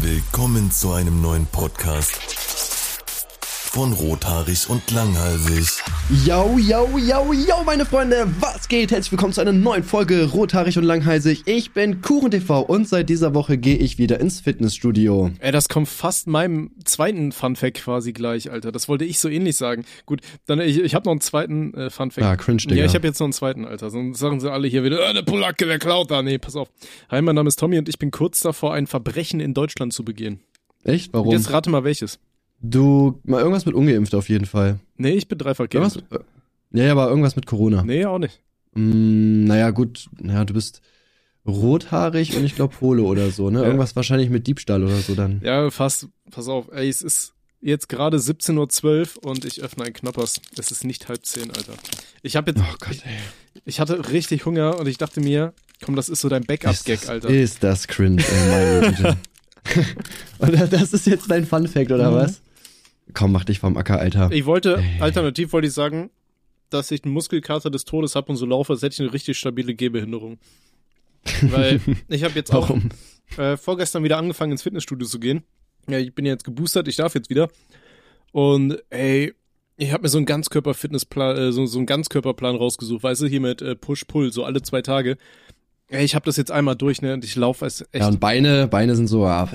Willkommen zu einem neuen Podcast von Rothaarig und Langhalsig. Yo, yo, yo, yo, meine Freunde, was geht? Herzlich willkommen zu einer neuen Folge Rothaarig und Langhalsig. Ich bin KuchenTV und seit dieser Woche gehe ich wieder ins Fitnessstudio. Ey, das kommt fast meinem zweiten Funfact quasi gleich, Alter. Das wollte ich so ähnlich sagen. Gut, dann ich, ich habe noch einen zweiten äh, Funfact. Ah, cringe, Digga. Ja, ich habe jetzt noch einen zweiten, Alter. Sonst sagen sie alle hier wieder, äh, der Polacke, der klaut da. Nee, pass auf. Hi, mein Name ist Tommy und ich bin kurz davor, ein Verbrechen in Deutschland zu begehen. Echt? Warum? Jetzt rate mal welches. Du, mal irgendwas mit ungeimpft auf jeden Fall. Nee, ich bin dreifach Irgendwas, geimpft. äh, ja, ja, aber irgendwas mit Corona. Nee, auch nicht. Mm, naja, gut, naja, du bist rothaarig und ich glaube Pole oder so, ne? Ja. Irgendwas wahrscheinlich mit Diebstahl oder so dann. Ja, fast, pass auf. Ey, es ist jetzt gerade 17.12 Uhr und ich öffne ein Knoppers. Es ist nicht halb zehn, Alter. Ich habe jetzt, Oh Gott, ey. ich hatte richtig Hunger und ich dachte mir, komm, das ist so dein Backup-Gag, Alter. ist das cringe, ey, meine Güte. und das ist jetzt dein Fun Fact, oder Mhm. was? Komm, mach dich vom Acker, Alter. Ich wollte, Ey. alternativ wollte ich sagen, dass ich einen Muskelkater des Todes habe und so laufe, als hätte ich eine richtig stabile Gehbehinderung. Weil ich habe jetzt auch äh, vorgestern wieder angefangen ins Fitnessstudio zu gehen. Ja, ich bin jetzt geboostert, ich darf jetzt wieder. Und ey, ich habe mir so einen Ganzkörper-Fitnessplan, äh, so, so einen Ganzkörperplan rausgesucht, weißt du, hier mit äh, Push-Pull, so alle zwei Tage. Ey, ich habe das jetzt einmal durch, ne, und ich laufe als echt. Ja, und Beine, Beine sind so, ah,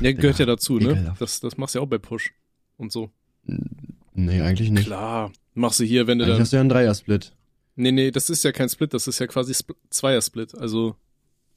ja, gehört ja dazu, ne? Das, das machst du ja auch bei Push und so. Nee, eigentlich nicht. Klar, machst du hier, wenn du Eigentlich dann hast du ja einen Dreiersplit. Nee, nee, das ist ja kein Split, das ist ja quasi Spl Zweier-Split. Also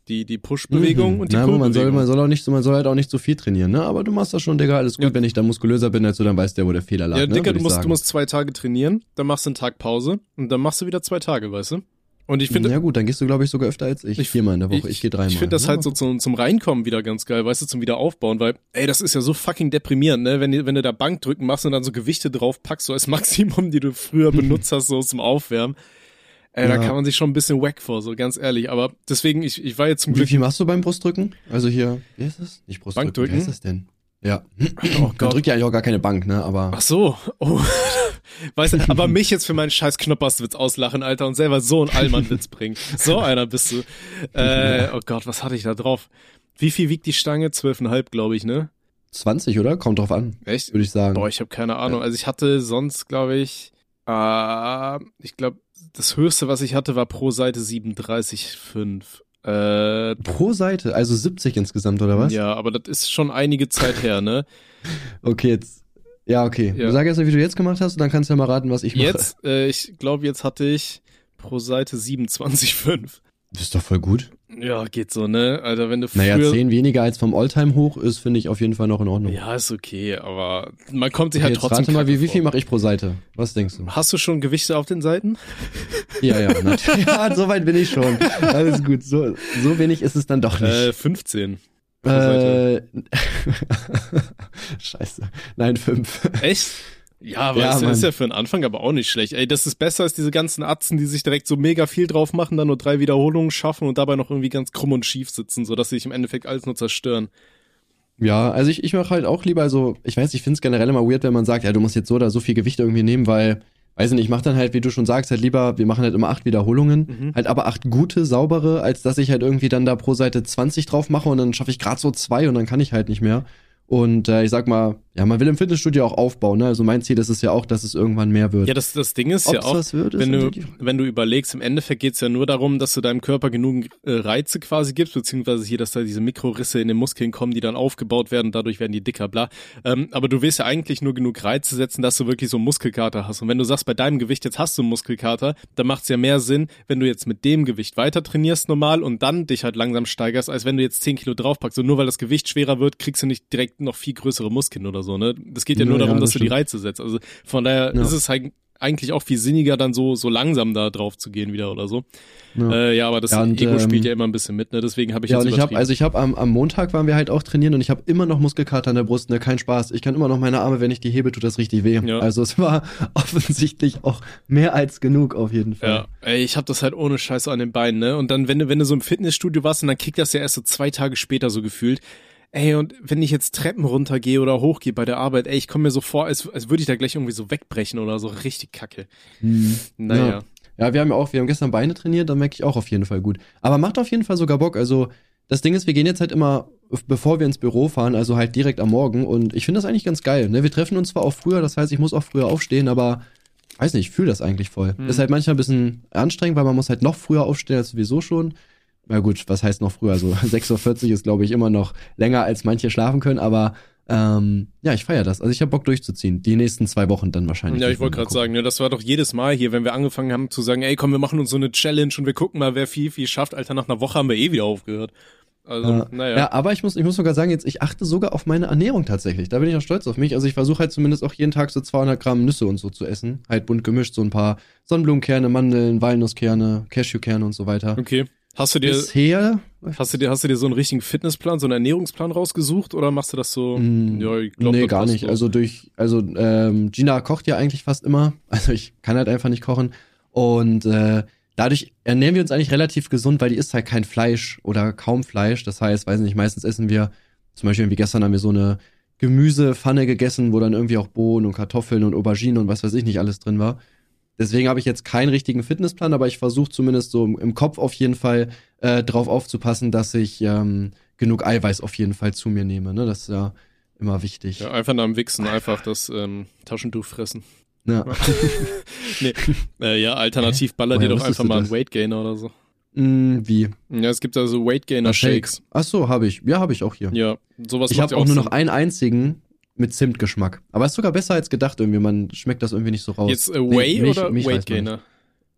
die, die Push-Bewegung Mhm. und die aber man soll, Pull-Bewegung. man soll auch nicht man soll halt auch nicht so viel trainieren, ne? Aber du machst das schon, Digga, alles gut. Ja. Wenn ich da muskulöser bin als du, dann weißt du ja, wo der Fehler lag, ja, ne? Dicker, Würd du musst, sagen. du musst zwei Tage trainieren, dann machst du einen Tag Pause und dann machst du wieder zwei Tage, weißt du? Und ich finde, Ja gut, dann gehst du, glaube ich, sogar öfter als ich. Ich- Viermal in der Woche, ich, gehe dreimal. Ich finde das ne? halt so zum, zum Reinkommen wieder ganz geil, weißt du, zum Wiederaufbauen, weil, ey, das ist ja so fucking deprimierend, ne? Wenn, du- wenn du da Bankdrücken machst und dann so Gewichte drauf packst, so als Maximum, die du früher benutzt hast, so zum Aufwärmen. Ey, da Ja. kann man sich schon ein bisschen wack vor, so ganz ehrlich. Aber deswegen, ich, ich war jetzt zum Wie Glück viel machst du beim Brustdrücken? Also hier, wie heißt das? Nicht Brustdrücken, Bankdrücken? wie heißt das denn? Ja. Oh Man Gott. drückt ja eigentlich auch gar keine Bank, ne? Aber Ach so. Oh. Weißt du, aber mich jetzt für meinen scheiß Knopperswitz auslachen, Alter, und selber so einen Allmannwitz bringen. So einer bist du. Äh, oh Gott, was hatte ich da drauf? Wie viel wiegt die Stange? Zwölfeinhalb, glaube ich, ne? 20, oder? Kommt drauf an, Echt? würde ich sagen. Boah, ich habe keine Ahnung. Also ich hatte sonst, glaube ich, äh, ich glaube, das höchste, was ich hatte, war pro Seite 37,5. Äh, Pro Seite, also 70 insgesamt, oder was? ja, aber das ist schon einige Zeit her, ne? Okay, jetzt. Ja, okay. Ja. Sag erst mal, wie du jetzt gemacht hast und dann kannst du ja mal raten, was ich mache. Jetzt, äh, ich glaube, jetzt hatte ich pro Seite 27,5. Das ist doch voll gut. Ja, geht so, ne? Alter, wenn du Naja, früher... 10 weniger als vom Alltime hoch ist, finde ich auf jeden Fall noch in Ordnung. Ja, ist okay, aber man kommt sich okay, halt jetzt trotzdem rate mal, wie, wie viel mache ich pro Seite? Was denkst du? Hast du schon Gewichte auf den Seiten? Ja, ja, natürlich. ja, so weit bin ich schon. Alles gut. So, so wenig ist es dann doch Äh, nicht. 15. pro Seite. Äh, Scheiße. Nein, fünf. Echt? Ja, aber Ja, ist, Mann. ist ja für den Anfang aber auch nicht schlecht. Ey, das ist besser als diese ganzen Atzen, die sich direkt so mega viel drauf machen, dann nur drei Wiederholungen schaffen und dabei noch irgendwie ganz krumm und schief sitzen, sodass sie sich im Endeffekt alles nur zerstören. Ja, also ich, ich mache halt auch lieber so, ich weiß, ich finde es generell immer weird, wenn man sagt, ja, du musst jetzt so oder so viel Gewicht irgendwie nehmen, weil, weiß nicht, ich mache dann halt, wie du schon sagst, halt lieber, wir machen halt immer acht Wiederholungen, Mhm. halt aber acht gute, saubere, als dass ich halt irgendwie dann da pro Seite 20 drauf mache und dann schaffe ich gerade so zwei und dann kann ich halt nicht mehr. Und äh, ich sag mal, ja, man will im Fitnessstudio auch aufbauen, ne? Also mein Ziel ist es ja auch, dass es irgendwann mehr wird. Ja, das, das Ding ist Ob's ja auch, wird, ist wenn du, wenn du überlegst, im Endeffekt geht's ja nur darum, dass du deinem Körper genug äh, Reize quasi gibst, beziehungsweise hier, dass da diese Mikrorisse in den Muskeln kommen, die dann aufgebaut werden, dadurch werden die dicker, bla. Ähm, aber du willst ja eigentlich nur genug Reize setzen, dass du wirklich so einen Muskelkater hast. Und wenn du sagst, bei deinem Gewicht jetzt hast du einen Muskelkater, dann macht's ja mehr Sinn, wenn du jetzt mit dem Gewicht weiter trainierst normal und dann dich halt langsam steigerst, als wenn du jetzt 10 Kilo draufpackst. Und nur weil das Gewicht schwerer wird, kriegst du nicht direkt noch viel größere Muskeln oder so, ne? Das geht ja, Ja, nur ja, darum, das dass du die stimmt. Reize setzt. Also von daher Ja. ist es halt eigentlich auch viel sinniger, dann so, so langsam da drauf zu gehen wieder oder so. Ja. Äh, ja aber das Ja, und, Ego ähm, spielt ja immer ein bisschen mit, ne? Deswegen habe ich ja, jetzt und ich habe, übertrieben. also ich habe am, am Montag waren wir halt auch trainieren und ich habe immer noch Muskelkater an der Brust, ne, kein Spaß. Ich kann immer noch meine Arme, wenn ich die hebe, tut das richtig weh. Ja. Also es war offensichtlich auch mehr als genug auf jeden Fall. ja, ey, ich habe das halt ohne Scheiße an den Beinen, ne? Und dann, wenn du, wenn du so im Fitnessstudio warst und dann kickt das ja erst so zwei Tage später so gefühlt. Ey, und wenn ich jetzt Treppen runtergehe oder hochgehe bei der Arbeit, ey, ich komme mir so vor, als, als würde ich da gleich irgendwie so wegbrechen oder so richtig kacke. Hm. Naja. Ja, wir haben ja auch, wir haben gestern Beine trainiert, da merke ich auch auf jeden Fall gut. Aber macht auf jeden Fall sogar Bock. Also das Ding ist, wir gehen jetzt halt immer, bevor wir ins Büro fahren, also halt direkt am Morgen. Und ich finde das eigentlich ganz geil. Ne? Wir treffen uns zwar auch früher, das heißt, ich muss auch früher aufstehen, aber weiß nicht, ich fühle das eigentlich voll. Hm. Ist halt manchmal ein bisschen anstrengend, weil man muss halt noch früher aufstehen als sowieso schon. Na gut, was heißt noch früher? So 6.40 Uhr ist, glaube ich, immer noch länger, als manche schlafen können, aber ähm, ja, ich feiere das. Also ich habe Bock durchzuziehen. Die nächsten zwei Wochen dann wahrscheinlich. Ja, ich wollte gerade sagen, ne, das war doch jedes Mal hier, wenn wir angefangen haben zu sagen, ey, komm, wir machen uns so eine Challenge und wir gucken mal, wer viel, viel schafft. Alter, nach einer Woche haben wir eh wieder aufgehört. Also, Ja. naja. Ja, aber ich muss, ich muss sogar sagen, jetzt, ich achte sogar auf meine Ernährung tatsächlich. Da bin ich auch stolz auf mich. Also ich versuche halt zumindest auch jeden Tag so 200 Gramm Nüsse und so zu essen. Halt bunt gemischt, so ein paar Sonnenblumenkerne, Mandeln, Walnusskerne, Cashewkerne und so weiter. Okay. Hast du dir, Bisher, hast du dir, hast du dir so einen richtigen Fitnessplan, so einen Ernährungsplan rausgesucht oder machst du das so? Mm, ja, ich glaub, nee, gar nicht. so. Also durch, also ähm, Gina kocht ja eigentlich fast immer. Also ich kann halt einfach nicht kochen. Und äh, dadurch ernähren wir uns eigentlich relativ gesund, weil die isst halt kein Fleisch oder kaum Fleisch. Das heißt, weiß nicht, meistens essen wir, zum Beispiel irgendwie gestern haben wir so eine Gemüsepfanne gegessen, wo dann irgendwie auch Bohnen und Kartoffeln und Auberginen und was weiß ich nicht alles drin war. Deswegen habe ich jetzt keinen richtigen Fitnessplan, aber ich versuche zumindest so im Kopf auf jeden Fall äh, drauf aufzupassen, dass ich ähm, genug Eiweiß auf jeden Fall zu mir nehme. Ne? Das ist ja immer wichtig. Ja, einfach nach dem Wichsen, einfach das ähm, Taschentuch fressen. Ja. Nee, äh, ja, alternativ baller Woher dir doch einfach mal einen? Weight Gainer oder so. Mm, wie? Ja, es gibt also Weight Gainer Shakes. Ach so, habe ich. Ja, habe ich auch hier. Ja, sowas ich habe auch nur Sinn. noch einen einzigen mit Zimtgeschmack. Aber ist sogar besser als gedacht irgendwie. Man schmeckt das irgendwie nicht so raus. Jetzt äh, Whey Milch- oder Weight Gainer?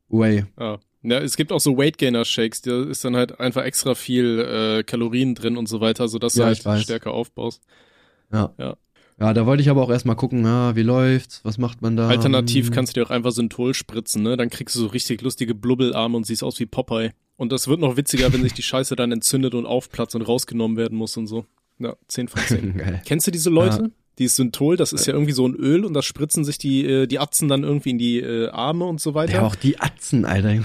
Whey. Ah. Ja, es gibt auch so Weight Gainer Shakes, da ist dann halt einfach extra viel äh, Kalorien drin und so weiter, sodass Ja, du halt stärker aufbaust. Ja. Ja. Ja, da wollte ich aber auch erstmal gucken, ah, wie läuft's, was macht man da? Alternativ Hm. kannst du dir auch einfach Synthol spritzen, ne? Dann kriegst du so richtig lustige Blubbelarme und siehst aus wie Popeye. Und das wird noch witziger, wenn sich die Scheiße dann entzündet und aufplatzt und rausgenommen werden muss und so. Ja, 10 von 10. Geil. Kennst du diese Leute? Dieses Synthol, das ist ja irgendwie so ein Öl und das spritzen sich die, äh, die Atzen dann irgendwie in die äh, Arme und so weiter. Ja, auch die Atzen, Alter.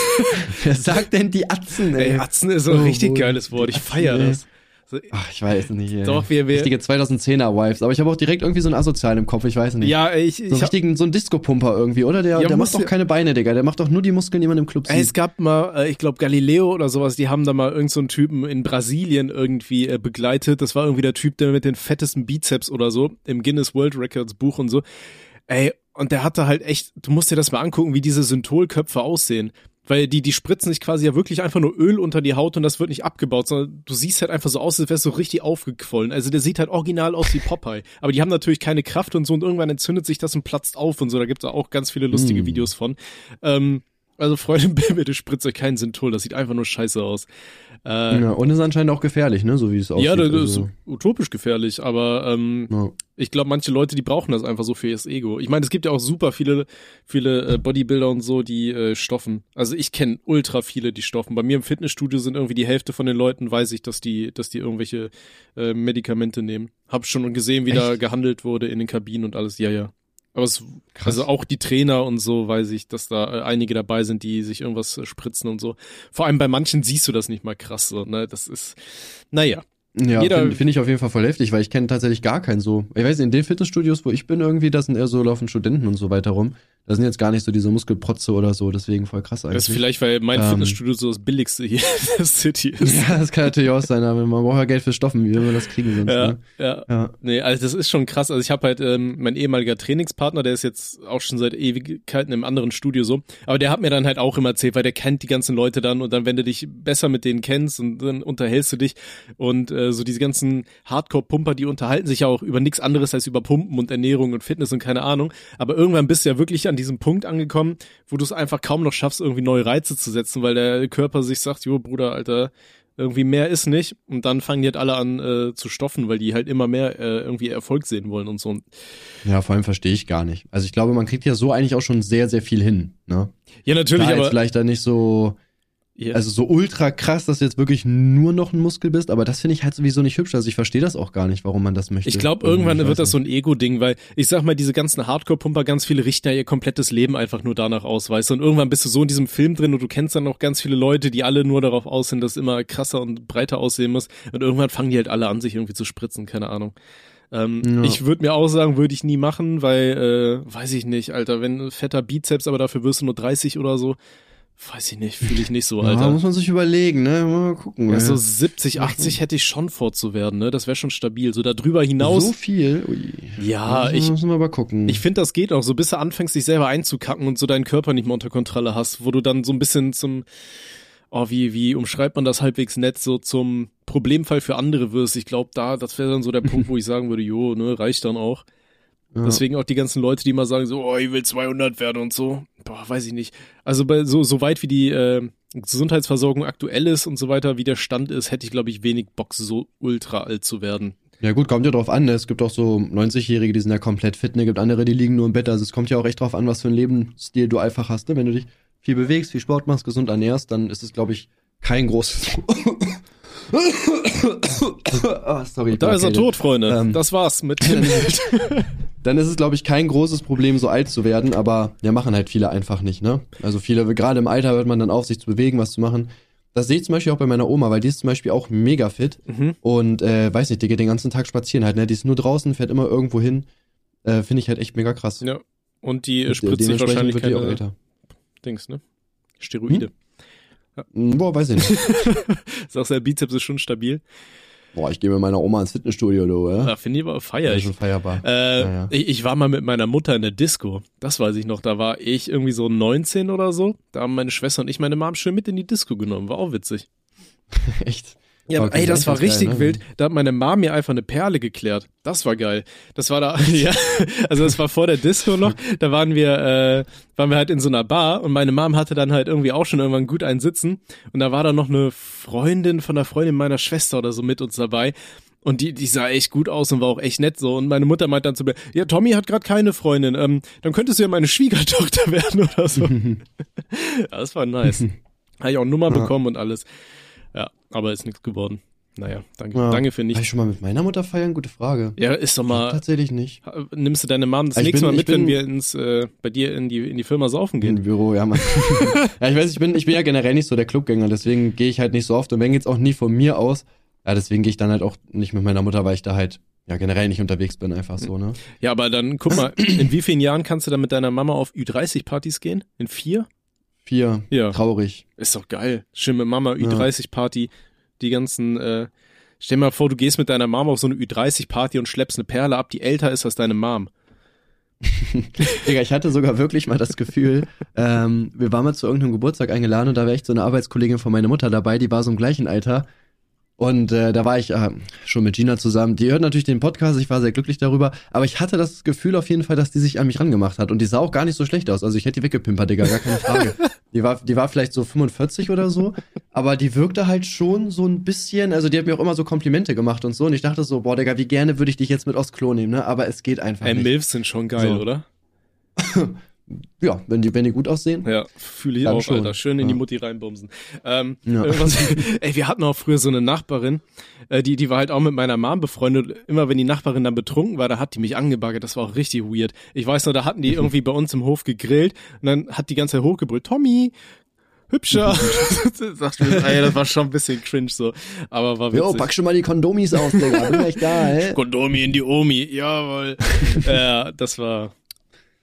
Wer sagt denn die Atzen, ey? Ey, Atzen ist so ein Oh, richtig geiles Wort. Ich Die Atzen, feier ey. das. Ach, ich weiß nicht. Doch, wir- wir- Richtige 2010er Wives. Aber ich habe auch direkt irgendwie so einen Asozialen im Kopf, ich weiß nicht. Ja, ich, So ich richtigen, so einen Disco-Pumper irgendwie, oder? Der, Ja, der macht doch keine Beine, Digga. Der macht doch nur die Muskeln, die man im Club sieht. es gab mal, äh, ich glaube Galileo oder sowas, die haben da mal irgend so einen Typen in Brasilien irgendwie äh, begleitet. Das war irgendwie der Typ, der mit den fettesten Bizeps oder so im Guinness World Records Buch und so. Ey, und der hatte halt echt, du musst dir das mal angucken, wie diese Syntholköpfe aussehen. Weil die, die spritzen sich quasi ja wirklich einfach nur Öl unter die Haut und das wird nicht abgebaut, sondern du siehst halt einfach so aus, als wärst du so richtig aufgequollen. Also der sieht halt original aus wie Popeye. Aber die haben natürlich keine Kraft und so und irgendwann entzündet sich das und platzt auf und so. Da gibt's auch ganz viele lustige Mm. Videos von. Ähm, also Freunde, bitte spritzt euch keinen Synthol, das sieht einfach nur scheiße aus. Äh, ja, und ist anscheinend auch gefährlich, ne? So wie es aussieht. ja, das ist also, utopisch gefährlich, aber ähm, ja. ich glaube, manche Leute, die brauchen das einfach so für ihr Ego. Ich meine, es gibt ja auch super viele, viele äh, Bodybuilder und so, die äh, stoffen. Also ich kenne ultra viele, die stoffen. Bei mir im Fitnessstudio sind irgendwie die Hälfte von den Leuten, weiß ich, dass die, dass die irgendwelche äh, Medikamente nehmen. Hab schon gesehen, wie da Echt? gehandelt wurde in den Kabinen und alles. Ja, ja. Aber es, Krass. also auch die Trainer und so weiß ich, dass da äh, einige dabei sind, die sich irgendwas äh, spritzen und so. Vor allem bei manchen siehst du das nicht mal krass so, ne? Das ist, naja. Ja, finde find ich auf jeden Fall voll heftig, weil ich kenne tatsächlich gar keinen so. Ich weiß nicht, in den Fitnessstudios, wo ich bin irgendwie, da sind eher so laufen Studenten und so weiter rum. Da sind jetzt gar nicht so diese Muskelprotze oder so, deswegen voll krass eigentlich. Das ist vielleicht, weil mein Ähm. Fitnessstudio so das billigste hier in der City ist. ja, das kann natürlich auch sein, aber man braucht ja Geld für Stoffen, wie will man das kriegen sonst, Ja, ne? ja. Ja. Nee, also das ist schon krass. Also ich habe halt ähm, mein ehemaliger Trainingspartner, der ist jetzt auch schon seit Ewigkeiten im anderen Studio so. Aber der hat mir dann halt auch immer erzählt, weil der kennt die ganzen Leute dann und dann, wenn du dich besser mit denen kennst und dann unterhältst du dich und äh, so diese ganzen Hardcore-Pumper, die unterhalten sich ja auch über nichts anderes als über Pumpen und Ernährung und Fitness und keine Ahnung. Aber irgendwann bist du ja wirklich an diesem Punkt angekommen, wo du es einfach kaum noch schaffst, irgendwie neue Reize zu setzen, weil der Körper sich sagt, jo Bruder, Alter, irgendwie mehr ist nicht und dann fangen die halt alle an äh, zu stoffen, weil die halt immer mehr äh, irgendwie Erfolg sehen wollen und so. Ja, vor allem verstehe ich gar nicht. Also ich glaube, man kriegt ja so eigentlich auch schon sehr, sehr viel hin, ne? ja, natürlich, Klar, aber vielleicht dann nicht so, ja, also so ultra krass, dass du jetzt wirklich nur noch ein Muskel bist, aber das finde ich halt sowieso nicht hübsch. Also ich verstehe das auch gar nicht, warum man das möchte. ich glaube, irgendwann ich wird das so ein Ego-Ding, weil ich sag mal, diese ganzen Hardcore-Pumper, ganz viele richten ja ihr komplettes Leben einfach nur danach aus, weißt du? Und irgendwann bist du so in diesem Film drin und du kennst dann noch ganz viele Leute, die alle nur darauf aus sind, dass es immer krasser und breiter aussehen muss. Und irgendwann fangen die halt alle an, sich irgendwie zu spritzen, keine Ahnung. Ähm, Ja. Ich würde mir auch sagen, würde ich nie machen, weil, äh, weiß ich nicht, Alter, wenn fetter Bizeps, aber dafür wirst du nur 30 oder so. Weiß ich nicht, fühle ich nicht so, Ja, Alter. muss man sich überlegen, ne? Mal gucken. Ja, ey. so 70, 80 hätte ich schon vor zu werden, ne? Das wäre schon stabil. So darüber hinaus. so viel? Ui. Ja, ich- Müssen wir mal gucken. Ich finde, das geht auch, so bis du anfängst, dich selber einzukacken und so deinen Körper nicht mehr unter Kontrolle hast, wo du dann so ein bisschen zum, oh, wie, wie umschreibt man das halbwegs nett, so zum Problemfall für andere wirst. Ich glaube, da, das wäre dann so der Punkt, wo ich sagen würde, jo, ne, reicht dann auch. Ja. Deswegen auch die ganzen Leute, die immer sagen so, oh, ich will 200 werden und so. Boah, weiß ich nicht. Also bei so, so weit wie die äh, Gesundheitsversorgung aktuell ist und so weiter, wie der Stand ist, hätte ich, glaube ich, wenig Bock, so ultra alt zu werden. Ja gut, kommt ja drauf an. Ne? Es gibt auch so 90-Jährige, die sind ja komplett fit. Ne? gibt andere, die liegen nur im Bett. Also es kommt ja auch echt drauf an, was für einen Lebensstil du einfach hast. Ne? Wenn du dich viel bewegst, viel Sport machst, gesund ernährst, dann ist es, glaube ich, kein großes... oh, sorry. Da ist er tot, Freunde. Ähm, das war's mit Dann ist es, glaube ich, kein großes Problem, so alt zu werden. Aber ja, machen halt viele einfach nicht. Ne? Also viele, gerade im Alter hört man dann auf, sich zu bewegen, was zu machen. Das sehe ich zum Beispiel auch bei meiner Oma, weil die ist zum Beispiel auch mega fit. Mhm. Und äh, weiß nicht, die geht den ganzen Tag spazieren halt, ne? Die ist nur draußen, fährt immer irgendwo hin. Äh, Finde ich halt echt mega krass. Ja. Und die äh, Und spritzt sich wahrscheinlich keine. Dings, ne? Steroide. Hm, Boah, weiß ich nicht. Sagst du, der Bizeps ist schon stabil. Boah, ich gehe mit meiner Oma ins Fitnessstudio, du, ja? Da finde ich aber feier Ja, ich. feierbar. Äh, Ja, ja. Ich, ich war mal mit meiner Mutter in der Disco. Das weiß ich noch. Da war ich irgendwie so 19 oder so. Da haben meine Schwester und ich meine Mom schön mit in die Disco genommen. War auch witzig. Echt? Ja, Okay, ey, das war ganz geil, richtig ne? wild. Da hat meine Mom mir einfach eine Perle geklärt. Das war geil. Das war da, ja, also das war vor der Disco noch. Da waren wir, äh, waren wir halt in so einer Bar und meine Mom hatte dann halt irgendwie auch schon irgendwann gut einen Sitzen. Und da war da noch eine Freundin von der Freundin meiner Schwester oder so mit uns dabei. Und die, die sah echt gut aus und war auch echt nett so. Und meine Mutter meint dann zu mir, ja, Tommy hat gerade keine Freundin, ähm, dann könntest du ja meine Schwiegertochter werden oder so. ja, das war nice. Habe ich auch Nummer Ja. bekommen und alles. Ja, aber ist nichts geworden. Naja, danke, Ja. danke für War ich nichts. schon mal mit meiner Mutter feiern? Gute Frage. Ja, ist doch mal, Tatsächlich nicht. nimmst du deine Mom das Ich nächste bin- Mal mit, wenn bin- wir ins, äh, bei dir in die, in die Firma saufen Im gehen? Büro, ja, Mann. ja, ich weiß, ich bin, ich bin ja generell nicht so der Clubgänger, deswegen gehe ich halt nicht so oft. Und wenn geht's auch nie von mir aus. Ja, deswegen gehe ich dann halt auch nicht mit meiner Mutter, weil ich da halt ja generell nicht unterwegs bin, einfach so, ne? Ja, aber dann guck mal, in wie vielen Jahren kannst du dann mit deiner Mama auf Ü30-Partys gehen? In vier? Vier. Ja. Traurig. Ist doch geil. Schön mit Mama Ü30-Party, die ganzen, äh, stell dir mal vor, du gehst mit deiner Mama auf so eine Ü30-Party und schleppst eine Perle ab, die älter ist als deine Mom. Digga, ich hatte sogar wirklich mal das Gefühl, ähm, wir waren mal zu irgendeinem Geburtstag eingeladen und da war echt so eine Arbeitskollegin von meiner Mutter dabei, die war so im gleichen Alter. Und äh, da war ich äh, schon mit Gina zusammen. Die hört natürlich den Podcast, ich war sehr glücklich darüber. Aber ich hatte das Gefühl auf jeden Fall, dass die sich an mich rangemacht hat. Und die sah auch gar nicht so schlecht aus. Also ich hätte die weggepimpert, Digga, gar keine Frage. die, war, die war vielleicht so 45 oder so. Aber die wirkte halt schon so ein bisschen, also die hat mir auch immer so Komplimente gemacht und so. Und ich dachte so, boah, Digga, wie gerne würde ich dich jetzt mit aufs Klo nehmen, ne? Aber es geht einfach Ey, nicht. Milfs sind schon geil, So. oder? Ja, wenn die, wenn die gut aussehen. Ja, fühle ich auch, schon. Alter. Schön in die Ja. Mutti reinbumsen. Ähm, Ja. irgendwas, ey, wir hatten auch früher so eine Nachbarin, äh, die, die war halt auch mit meiner Mom befreundet. Immer wenn die Nachbarin dann betrunken war, da hat die mich angebaggert. Das war auch richtig weird. Ich weiß noch, da hatten die irgendwie bei uns im Hof gegrillt und dann hat die ganze Zeit hochgebrüllt, Tommy, hübscher. Sagt mir, ey, das war schon ein bisschen cringe so. Aber war witzig. Jo, pack schon mal die Kondomis aus, Digga. Bin gleich da, hä? Kondomi in die Omi, jawohl. ja, das war,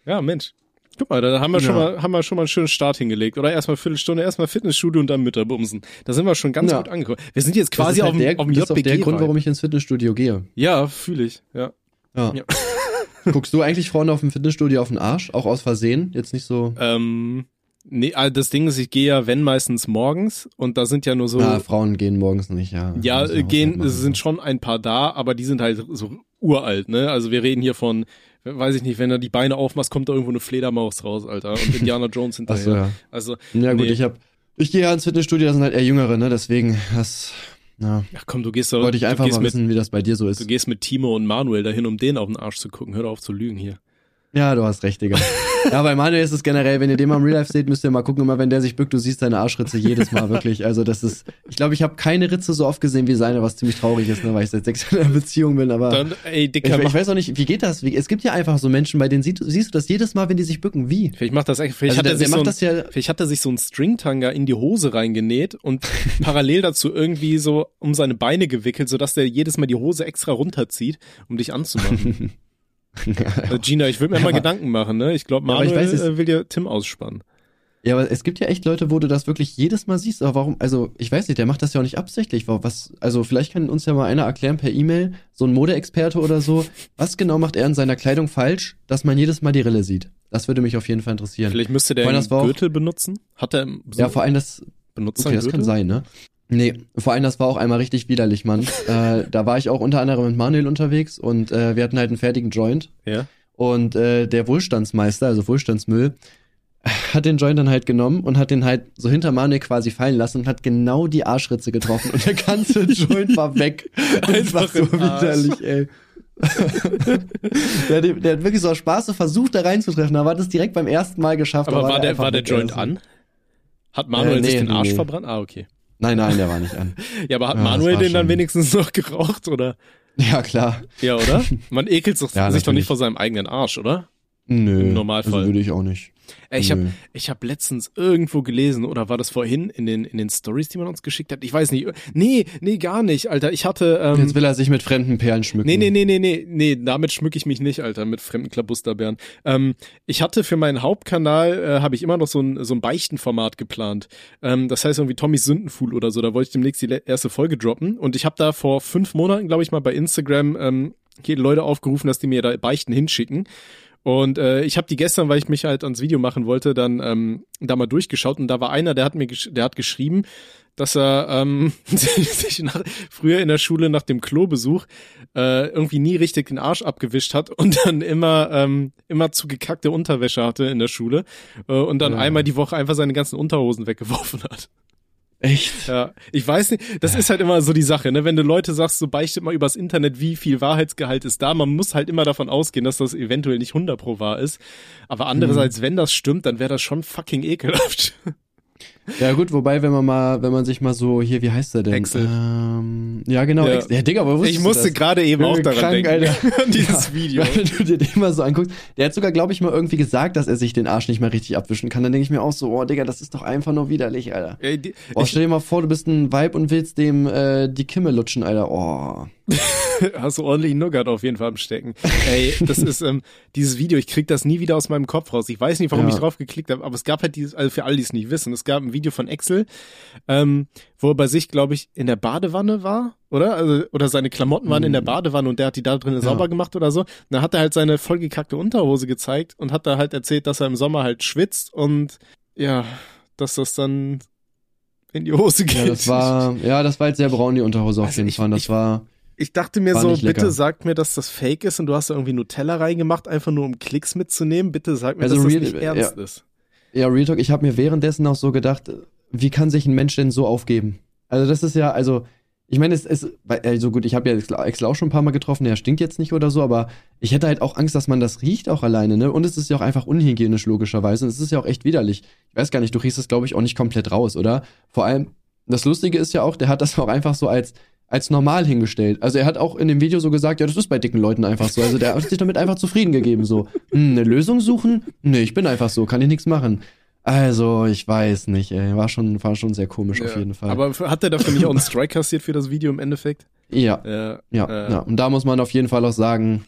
ja, Mensch. Guck mal, da haben wir schon Ja. mal, haben wir schon mal einen schönen Start hingelegt. Oder erstmal Viertelstunde, erstmal Fitnessstudio und dann Mütterbumsen. Da sind wir schon ganz Ja. gut angekommen. Wir sind jetzt quasi ist auf, halt der, dem, auf dem das ist der JBG. Grund, warum ich ins Fitnessstudio gehe. ja, fühle ich, ja. Ja. Ja. Guckst du eigentlich vorne auf dem Fitnessstudio auf den Arsch? Auch aus Versehen? Jetzt nicht so. Ähm, nee, das Ding ist, ich gehe ja, wenn meistens morgens und da sind ja nur so, Na, Frauen gehen morgens nicht, ja. ja, gehen, es sind schon ein paar da, aber die sind halt so uralt, ne? Also wir reden hier von, weiß ich nicht, wenn er die Beine aufmachst, kommt da irgendwo eine Fledermaus raus, Alter. Und Indiana Jones hinterher. so, ja. Also, Ja, gut, nee. ich hab. Ich gehe ja ins Fitnessstudio, das sind halt eher Jüngere, ne? Deswegen, das. Na, Ach komm, du gehst doch, wollte ich einfach du mal mit, wissen, wie das bei dir so Du ist. gehst mit Timo und Manuel dahin, um den auf den Arsch zu gucken. Hör auf zu lügen hier. Ja, du hast recht, Digga. ja, bei Manuel ist es generell, wenn ihr den mal im Real Life seht, müsst ihr mal gucken, immer wenn der sich bückt, du siehst seine Arschritze jedes Mal wirklich. Also das ist, ich glaube, ich habe keine Ritze so oft gesehen wie seine, was ziemlich traurig ist, ne, weil ich seit sechs Jahren in einer Beziehung bin, aber. Dann, ey, Ich, Dicker, ich mach, weiß auch nicht, wie geht das? Wie, es gibt ja einfach so Menschen, bei denen siehst, du- siehst du das jedes Mal, wenn die sich bücken. Wie? vielleicht macht das echt, vielleicht, Also hat der, er der so das ja. vielleicht hat er sich so einen Stringtanga in die Hose reingenäht und parallel dazu irgendwie so um seine Beine gewickelt, sodass der jedes Mal die Hose extra runterzieht, um dich anzumachen. Äh, Gina, ich würde mir mal Ja. Gedanken machen, ne? Ich glaube, Ja, aber Manuel ich weiß, es- äh, will dir Tim ausspannen. Ja, aber es gibt ja echt Leute, wo du das wirklich jedes Mal siehst. Aber warum? Also, ich weiß nicht, der macht das ja auch nicht absichtlich. Was, also, vielleicht kann uns ja mal einer erklären per E-Mail, so ein Modeexperte oder so, was genau macht er in seiner Kleidung falsch, dass man jedes Mal die Rille sieht? Das würde mich auf jeden Fall interessieren. Vielleicht müsste der einen Gürtel benutzen. Hat er so Ja, vor allem das, benutzt okay, das kann sein, ne? Nee, vor allem das war auch einmal richtig widerlich, Mann. äh, da war ich auch unter anderem mit Manuel unterwegs und äh, wir hatten halt einen fertigen Joint. Ja. Und äh, der Wohlstandsmeister, also Wohlstandsmüll, hat den Joint dann halt genommen und hat den halt so hinter Manuel quasi fallen lassen und hat genau die Arschritze getroffen und der ganze Joint war weg. Das war Einfach so widerlich, ey. der, hat- der hat wirklich so aus Spaß so versucht, da reinzutreffen, aber hat es direkt beim ersten Mal geschafft. Aber da war der, war der Joint an? Hat Manuel Äh, nee, sich den Arsch nee. verbrannt? Ah, okay. Nein, nein, der war nicht an. Ja, aber hat Ja, Manuel den dann schon- wenigstens noch geraucht, oder? Ja, klar. Ja, oder? Man ekelt sich, Ja, sich doch nicht vor seinem eigenen Arsch, oder? Nö. Im Normalfall. Also würde ich auch nicht. Ey, ich habe Nö. ich hab letztens irgendwo gelesen, oder war das vorhin in den, in den Stories, die man uns geschickt hat? Ich weiß nicht. Nee, nee, gar nicht, Alter. Ich hatte. Ähm, Jetzt will er sich mit fremden Perlen schmücken. Nee, nee, nee, nee, nee, nee, damit schmücke ich mich nicht, Alter, mit fremden Klabusterbären. Ähm, ich hatte für meinen Hauptkanal, äh, habe ich immer noch so ein, so ein Beichtenformat geplant. Ähm, das heißt irgendwie Tommys Sündenfuhl oder so, da wollte ich demnächst die erste Folge droppen. Und ich habe da vor fünf Monaten, glaube ich mal, bei Instagram ähm, Leute aufgerufen, dass die mir da Beichten hinschicken. Und äh, ich habe die gestern, weil ich mich halt ans Video machen wollte, dann ähm, da mal durchgeschaut und da war einer, der hat mir der hat geschrieben, dass er ähm, sich nach, früher in der Schule nach dem Klobesuch äh, irgendwie nie richtig den Arsch abgewischt hat und dann immer ähm, immer zu gekackte Unterwäsche hatte in der Schule äh, und dann Ja. einmal die Woche einfach seine ganzen Unterhosen weggeworfen hat. Echt? Ja, ich weiß nicht, das ist halt immer so die Sache, ne? Wenn du Leute sagst, so beichtet mal übers Internet, wie viel Wahrheitsgehalt ist da, man muss halt immer davon ausgehen, dass das eventuell nicht 100 pro wahr ist. Aber andererseits, wenn das stimmt, dann wäre das schon fucking ekelhaft. Ja gut, wobei, wenn man mal, wenn man sich mal so, hier, wie heißt der denn? Excel. Ähm, ja, genau. Ja. Excel. Ja, Digga, aber wusstest Ich musste gerade eben auch daran krank, denken, Alter. an dieses Ja, Video. Wenn du dir den mal so anguckst, der hat sogar, glaube ich, mal irgendwie gesagt, dass er sich den Arsch nicht mehr richtig abwischen kann. Dann denke ich mir auch so, oh, Digga, das ist doch einfach nur widerlich, Alter. Ey, die, Boah, stell dir mal vor, du bist ein Weib und willst dem äh, die Kimme lutschen, Alter. Oh. hast du ordentlich Nougat auf jeden Fall am Stecken. Ey, das ist ähm, dieses Video, ich krieg das nie wieder aus meinem Kopf raus. Ich weiß nicht, warum Ja. ich drauf geklickt habe, aber es gab halt dieses, also für all die es nicht wissen, es gab ein Video von Excel, ähm, wo er bei sich, glaube ich, in der Badewanne war, oder? Also, oder seine Klamotten waren in der Badewanne und der hat die da drinnen sauber gemacht oder so. Und dann hat er halt seine vollgekackte Unterhose gezeigt und hat da halt erzählt, dass er im Sommer halt schwitzt und ja, dass das dann in die Hose geht. Ja, das war, ja, das war jetzt sehr braun, die Unterhose auf Also jeden Fall. Das ich- war, Ich dachte mir War so, bitte sag mir, dass das fake ist und du hast da irgendwie Nutella reingemacht, einfach nur um Klicks mitzunehmen. Bitte sag mir, Also dass das real- nicht ernst ja. ist. ja, Real Talk, ich habe mir währenddessen auch so gedacht, wie kann sich ein Mensch denn so aufgeben? Also das ist ja, also, ich meine, es ist, also gut, ich habe ja Excel auch schon ein paar Mal getroffen, der stinkt jetzt nicht oder so, aber ich hätte halt auch Angst, dass man das riecht auch alleine, ne? Und es ist ja auch einfach unhygienisch, logischerweise. Und es ist ja auch echt widerlich. Ich weiß gar nicht, du riechst es, glaube ich, auch nicht komplett raus, oder? Vor allem, das Lustige ist ja auch, der hat das auch einfach so als, als normal hingestellt. Also er hat auch in dem Video so gesagt, ja, das ist bei dicken Leuten einfach so. Also der hat sich damit einfach zufrieden gegeben, so. Hm, eine Lösung suchen? Nee, ich bin einfach so, kann ich nichts machen. Also, ich weiß nicht, ey. War schon, war schon sehr komisch auf jeden Fall. Aber hat der dafür nicht auch einen Strike kassiert für das Video im Endeffekt? ja, Ja. ja, äh, ja. Und da muss man auf jeden Fall auch sagen,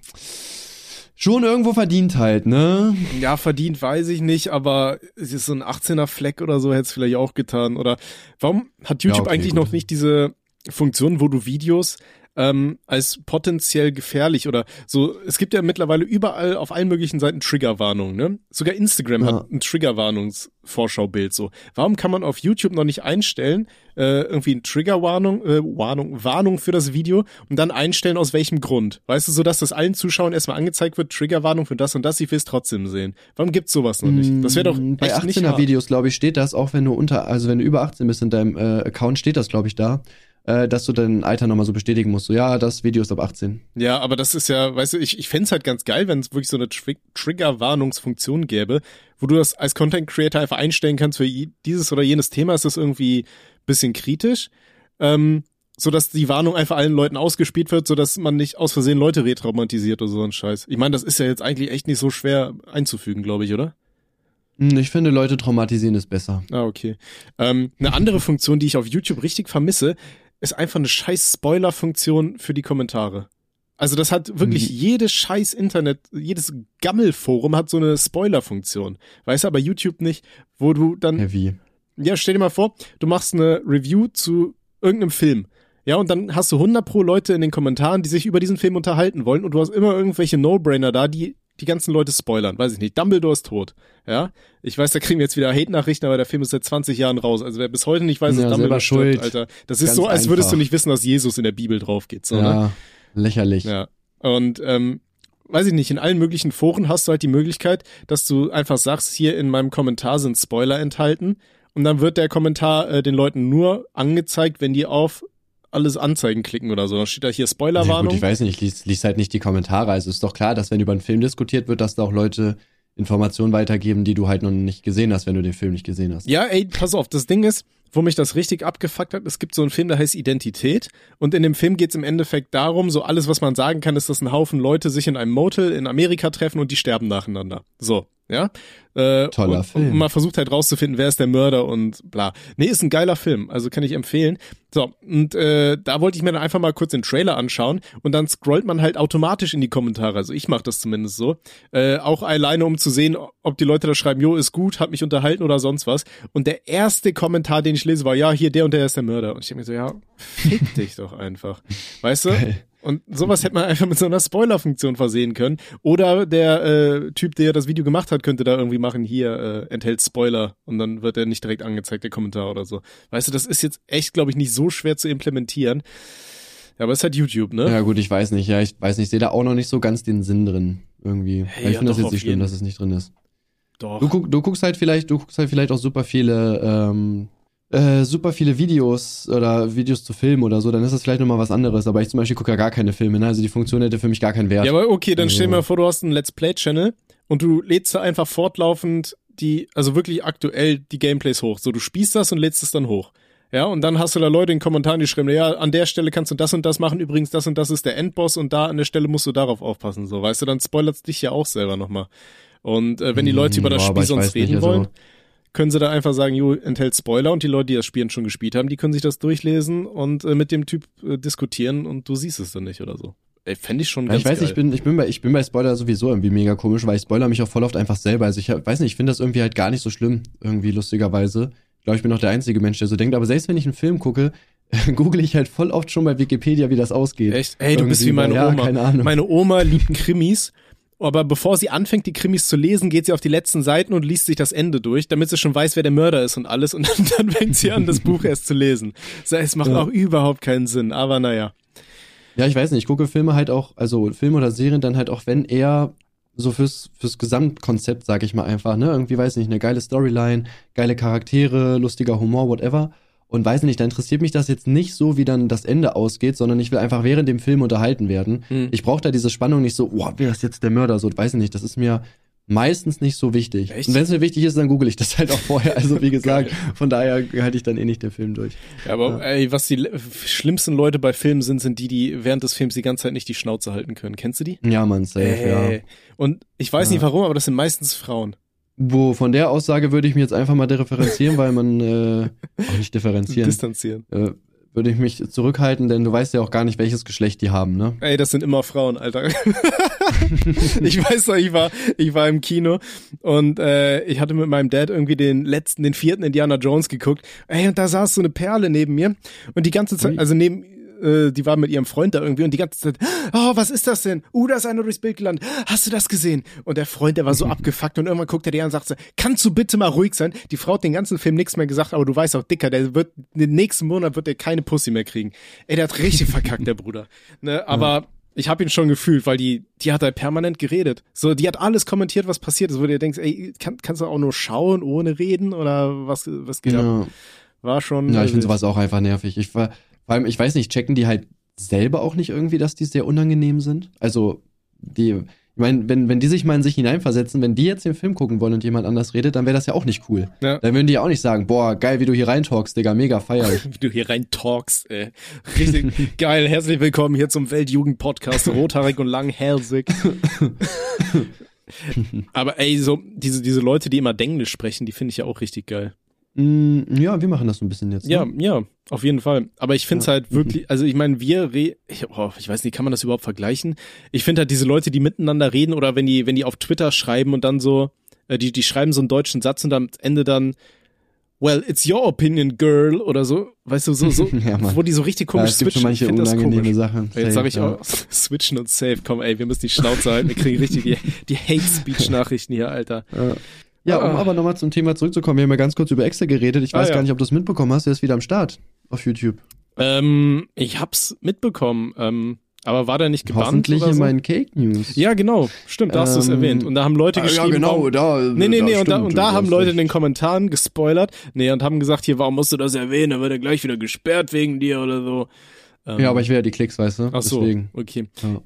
schon irgendwo verdient halt, ne? Ja, verdient weiß ich nicht, aber es ist so ein 18er Fleck oder so hätte es vielleicht auch getan. Oder warum hat YouTube okay, eigentlich gut. noch nicht diese Funktion, wo du Videos ähm, als potenziell gefährlich oder so, es gibt ja mittlerweile überall auf allen möglichen Seiten Triggerwarnungen, ne? Sogar Instagram Ja. hat ein Triggerwarnungsvorschaubild so. Warum kann man auf YouTube noch nicht einstellen, äh, irgendwie ein Triggerwarnung, äh, Warnung, Warnung für das Video und dann einstellen, aus welchem Grund? Weißt du, so dass das allen Zuschauern erstmal angezeigt wird, Triggerwarnung für das und das, ich will es trotzdem sehen. Warum gibt's sowas noch nicht? Das wäre doch Mm, Bei echt nicht 18er hart. Videos, glaube ich, steht das, auch wenn du unter, also wenn du über 18 bist in deinem äh, Account, steht das, glaube ich, da, äh, dass du dein Alter nochmal so bestätigen musst. So, ja, das Video ist ab 18. Ja, aber das ist ja, weißt du, ich, ich fänd's halt ganz geil, wenn es wirklich so eine Tri Trigger-Warnungsfunktion gäbe, wo du das als Content Creator einfach einstellen kannst für dieses oder jenes Thema, ist das irgendwie bisschen kritisch. Ähm, so dass die Warnung einfach allen Leuten ausgespielt wird, so dass man nicht aus Versehen Leute retraumatisiert oder so ein Scheiß. Ich meine, das ist ja jetzt eigentlich echt nicht so schwer einzufügen, glaube ich, oder? Hm, Ich finde, Leute traumatisieren ist besser. Ah, okay. Ähm, eine andere Funktion, die ich auf YouTube richtig vermisse, ist einfach eine scheiß Spoiler-Funktion für die Kommentare. Also das hat wirklich Mhm. jedes scheiß Internet, jedes Gammelforum hat so eine Spoiler-Funktion. Weißt du, aber YouTube nicht, wo du dann Heavy. ja, stell dir mal vor, du machst eine Review zu irgendeinem Film. Ja, und dann hast du 100 pro Leute in den Kommentaren, die sich über diesen Film unterhalten wollen und du hast immer irgendwelche No-Brainer da, die die ganzen Leute spoilern. Weiß ich nicht. Dumbledore ist tot. Ja, ich weiß, da kriegen wir jetzt wieder Hate-Nachrichten, aber der Film ist seit 20 Jahren raus. Also wer bis heute nicht weiß, dass Ja, Dumbledore stirbt, schuld. Alter. Das ist Ganz so, als würdest du nicht wissen, dass Jesus in der Bibel drauf geht. So, ne? Ja, lächerlich. Ja. Und ähm, weiß ich nicht, in allen möglichen Foren hast du halt die Möglichkeit, dass du einfach sagst, hier in meinem Kommentar sind Spoiler enthalten. Und dann wird der Kommentar äh, den Leuten nur angezeigt, wenn die auf alles anzeigen klicken oder so. Dann steht da hier Ja, gut, Spoilerwarnung. ich weiß nicht, ich lies, lies halt nicht die Kommentare. Also ist doch klar, dass wenn über einen Film diskutiert wird, dass da auch Leute Informationen weitergeben, die du halt noch nicht gesehen hast, wenn du den Film nicht gesehen hast. Ja, ey, pass auf, das Ding ist, wo mich das richtig abgefuckt hat, es gibt so einen Film, der heißt Identität und in dem Film geht's im Endeffekt darum, so alles, was man sagen kann, ist, dass ein Haufen Leute sich in einem Motel in Amerika treffen und die sterben nacheinander. So, ja. Äh, Toller und, Film. Und man versucht halt rauszufinden, wer ist der Mörder und bla. Nee, ist ein geiler Film, also kann ich empfehlen. So, und äh, da wollte ich mir dann einfach mal kurz den Trailer anschauen und dann scrollt man halt automatisch in die Kommentare. Also ich mache das zumindest so. Äh, auch alleine, um zu sehen, ob die Leute da schreiben, jo, ist gut, hat mich unterhalten oder sonst was. Und der erste Kommentar, den ich lese, war, ja, hier, der und der ist der Mörder. Und ich denke mir so, ja, fick dich doch einfach. Weißt du? Geil. Und sowas hätte man einfach mit so einer Spoiler-Funktion versehen können. Oder der äh, Typ, der das Video gemacht hat, könnte da irgendwie machen, hier äh, enthält Spoiler und dann wird er nicht direkt angezeigt, der Kommentar oder so. Weißt du, das ist jetzt echt, glaube ich, nicht so schwer zu implementieren. Ja, aber es ist halt YouTube, ne? Ja gut, ich weiß nicht, ja, ich weiß nicht, ich sehe da auch noch nicht so ganz den Sinn drin irgendwie. Hey, ich ja, finde das jetzt nicht schlimm, jeden. dass es nicht drin ist. Doch. Du, guck, du guckst halt vielleicht, du guckst halt vielleicht auch super viele, ähm, äh, super viele Videos oder Videos zu Filmen oder so, dann ist das vielleicht nochmal was anderes. Aber ich zum Beispiel gucke ja gar keine Filme, ne? Also die Funktion hätte für mich gar keinen Wert. Ja, aber okay, dann stell dir Ja. mal vor, du hast einen Let's Play-Channel und du lädst da einfach fortlaufend die, also wirklich aktuell die Gameplays hoch. So, du spielst das und lädst es dann hoch. Ja, und dann hast du da Leute in den Kommentaren, die schreiben, ja, an der Stelle kannst du das und das machen, übrigens das und das ist der Endboss und da an der Stelle musst du darauf aufpassen. So, weißt du, dann spoilert's dich ja auch selber nochmal. Und äh, wenn die Leute Hm, über das boah, Spiel sonst weiß nicht, reden also- wollen, können sie da einfach sagen, jo, enthält Spoiler und die Leute, die das Spiel schon gespielt haben, die können sich das durchlesen und äh, mit dem Typ äh, diskutieren und du siehst es dann nicht oder so. Ey, fände ich schon Ja, ganz ich weiß, geil. ich bin, ich bin bei, ich bin bei Spoiler sowieso irgendwie mega komisch, weil ich spoiler mich auch voll oft einfach selber. Also ich hab, weiß nicht, ich finde das irgendwie halt gar nicht so schlimm, irgendwie lustigerweise. Ich glaube, ich bin auch der einzige Mensch, der so denkt. Aber selbst wenn ich einen Film gucke, google ich halt voll oft schon bei Wikipedia, wie das ausgeht. Echt? Ey, du bist wie Irgendwie, meine weil, ja, Oma. Keine Ahnung. Meine Oma liebt Krimis, aber bevor sie anfängt, die Krimis zu lesen, geht sie auf die letzten Seiten und liest sich das Ende durch, damit sie schon weiß, wer der Mörder ist und alles. Und dann, dann fängt sie an, das Buch erst zu lesen. So, es macht Ja. auch überhaupt keinen Sinn, aber naja. Ja, ich weiß nicht, ich gucke Filme halt auch, also Filme oder Serien dann halt auch, wenn eher so fürs, fürs Gesamtkonzept, sag ich mal einfach, ne? Irgendwie, weiß nicht, eine geile Storyline, geile Charaktere, lustiger Humor, whatever. Und weiß nicht, da interessiert mich das jetzt nicht so, wie dann das Ende ausgeht, sondern ich will einfach während dem Film unterhalten werden. Hm. Ich brauche da diese Spannung nicht so, oh, wer ist jetzt der Mörder? So, weiß ich nicht, das ist mir meistens nicht so wichtig. Echt? Und wenn es mir wichtig ist, dann google ich das halt auch vorher. Also wie gesagt, von daher halte ich dann eh nicht den Film durch. Ja, aber ey, was die schlimmsten Leute bei Filmen sind, sind die, die während des Films die ganze Zeit nicht die Schnauze halten können. Kennst du die? Ja, man, safe, ja. Ey. Und ich weiß Ja. nicht warum, aber das sind meistens Frauen. Wo von der Aussage würde ich mich jetzt einfach mal differenzieren, weil man äh, auch nicht differenzieren, Distanzieren. äh, würde ich mich zurückhalten, denn du weißt ja auch gar nicht, welches Geschlecht die haben, ne? Ey, das sind immer Frauen, Alter. ich weiß noch, ich war, ich war im Kino und äh, ich hatte mit meinem Dad irgendwie den letzten, den vierten Indiana Jones geguckt. Ey, und da saß so eine Perle neben mir und die ganze Zeit, also neben äh, die war mit ihrem Freund da irgendwie und die ganze Zeit, oh, was ist das denn? Uh, da ist einer durchs Bild gelandet. Hast du das gesehen? Und der Freund, der war so abgefuckt und irgendwann guckt er dir an und sagt so, kannst du bitte mal ruhig sein? Die Frau hat den ganzen Film nichts mehr gesagt, aber du weißt auch, Dicker, der wird, den nächsten Monat wird der keine Pussy mehr kriegen. Ey, der hat richtig verkackt, der Bruder. Ne, aber ich habe ihn schon gefühlt, weil die, die hat halt permanent geredet. So, die hat alles kommentiert, was passiert ist, wo du dir denkst, ey, kann, kannst du auch nur schauen ohne reden oder was, was geht ab? Ja, War schon. ja ich finde sowas auch einfach nervig. Ich war, vor allem, ich weiß nicht, checken die halt selber auch nicht irgendwie, dass die sehr unangenehm sind? Also, die, ich meine, wenn, wenn die sich mal in sich hineinversetzen, wenn die jetzt den Film gucken wollen und jemand anders redet, dann wäre das ja auch nicht cool. Ja. Dann würden die ja auch nicht sagen, boah, geil, wie du hier reintalkst, Digga, mega feier ich. wie du hier rein talkst, ey. Richtig geil. Herzlich willkommen hier zum Weltjugend-Podcast Rothaarig und Langhälsig. Aber ey, so, diese, diese Leute, die immer Denglisch sprechen, die finde ich ja auch richtig geil. Mm, ja, wir machen das so ein bisschen jetzt. Ne? Ja, ja, auf jeden Fall. Aber ich finde es Ja. halt wirklich, also ich meine, wir, re ich, oh, ich weiß nicht, kann man das überhaupt vergleichen? Ich finde halt diese Leute, die miteinander reden oder wenn die, wenn die auf Twitter schreiben und dann so, äh, die, die schreiben so einen deutschen Satz und am Ende dann, well, it's your opinion, girl, oder so, weißt du, so, so, Ja, wo die so richtig Ja, komisch es gibt schon switchen. manche ich finde das unangenehme komisch. Sachen. Jetzt sage ich Safe, auch, switchen und safe. Komm, ey, wir müssen die Schnauze halten. Wir kriegen richtig die, die Hate-Speech-Nachrichten hier, Alter. Ja. Ja, um Ah. aber nochmal zum Thema zurückzukommen, wir haben ja ganz kurz über Excel geredet. Ich Ah, weiß ja. gar nicht, ob du es mitbekommen hast. Der ist wieder am Start auf YouTube. Ähm, ich hab's mitbekommen, ähm, aber war der nicht gebannt Hoffentlich in so? meinen Cake News. Ja, genau, stimmt, da hast du es Ähm, erwähnt. Und da haben Leute Ah, geschrieben, ja, genau, warum, da. Nee, nee, nee, und da, und da haben Leute recht. in den Kommentaren gespoilert, nee, und haben gesagt, hier, warum musst du das erwähnen? Da wird er gleich wieder gesperrt wegen dir oder so. Ähm, Ja, aber ich will ja die Klicks, weißt du? Ach so, Deswegen. okay. Ja.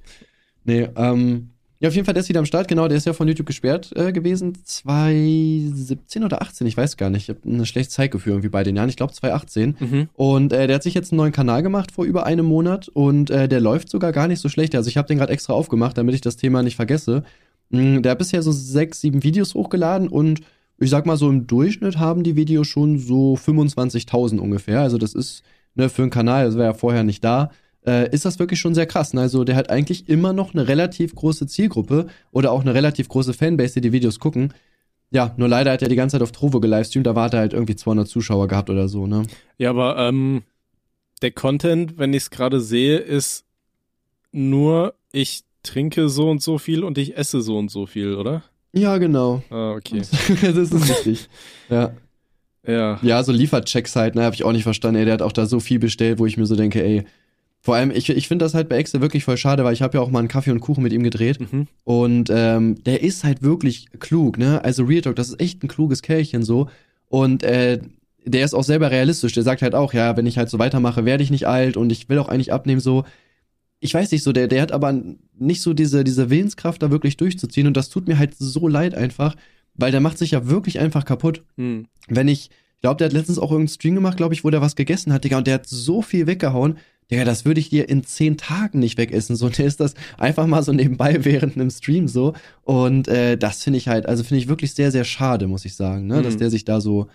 Nee, ähm. Ja, auf jeden Fall, der ist wieder am Start, genau, der ist ja von YouTube gesperrt äh, gewesen. 2017 oder 18, ich weiß gar nicht. Ich habe ein schlechtes Zeitgefühl irgendwie bei den Jahren. Ich glaube 2018. Mhm. Und äh, der hat sich jetzt einen neuen Kanal gemacht vor über einem Monat und äh, der läuft sogar gar nicht so schlecht. Also ich habe den gerade extra aufgemacht, damit ich das Thema nicht vergesse. Mm, Der hat bisher so sechs, sieben Videos hochgeladen und ich sag mal so im Durchschnitt haben die Videos schon so 25.000 ungefähr. Also das ist ne, für einen Kanal, das war ja vorher nicht da, äh, ist das wirklich schon sehr krass. Ne? Also der hat eigentlich immer noch eine relativ große Zielgruppe oder auch eine relativ große Fanbase, die die Videos gucken. Ja, nur leider hat er die ganze Zeit auf Trovo gelivestreamt, da war er halt irgendwie 200 Zuschauer gehabt oder so, ne? Ja, aber ähm, der Content, wenn ich es gerade sehe, ist nur, ich trinke so und so viel und ich esse so und so viel, oder? Ja, genau. Ah, okay. das ist richtig. Ja. Ja. Ja, so Lieferchecks halt, ne, hab ich auch nicht verstanden. Ey, der hat auch da so viel bestellt, wo ich mir so denke, ey. Vor allem, ich, ich finde das halt bei Excel wirklich voll schade, weil ich habe ja auch mal einen Kaffee und Kuchen mit ihm gedreht. Mhm. Und ähm, der ist halt wirklich klug, ne? Also Real Talk, das ist echt ein kluges Kerlchen so. Und äh, der ist auch selber realistisch. Der sagt halt auch, ja, wenn ich halt so weitermache, werde ich nicht alt und ich will auch eigentlich abnehmen so. Ich weiß nicht so, der, der hat aber nicht so diese, diese Willenskraft, da wirklich durchzuziehen. Und das tut mir halt so leid einfach, weil der macht sich ja wirklich einfach kaputt Hm. wenn ich, ich glaube, der hat letztens auch irgendeinen Stream gemacht, glaube ich, wo der was gegessen hat, Digga, und der hat so viel weggehauen, Digga, das würde ich dir in zehn Tagen nicht wegessen. So, der ist das einfach mal so nebenbei während einem Stream so. Und äh, das finde ich halt, also finde ich wirklich sehr, sehr schade, muss ich sagen, ne? dass Mhm. der sich da so,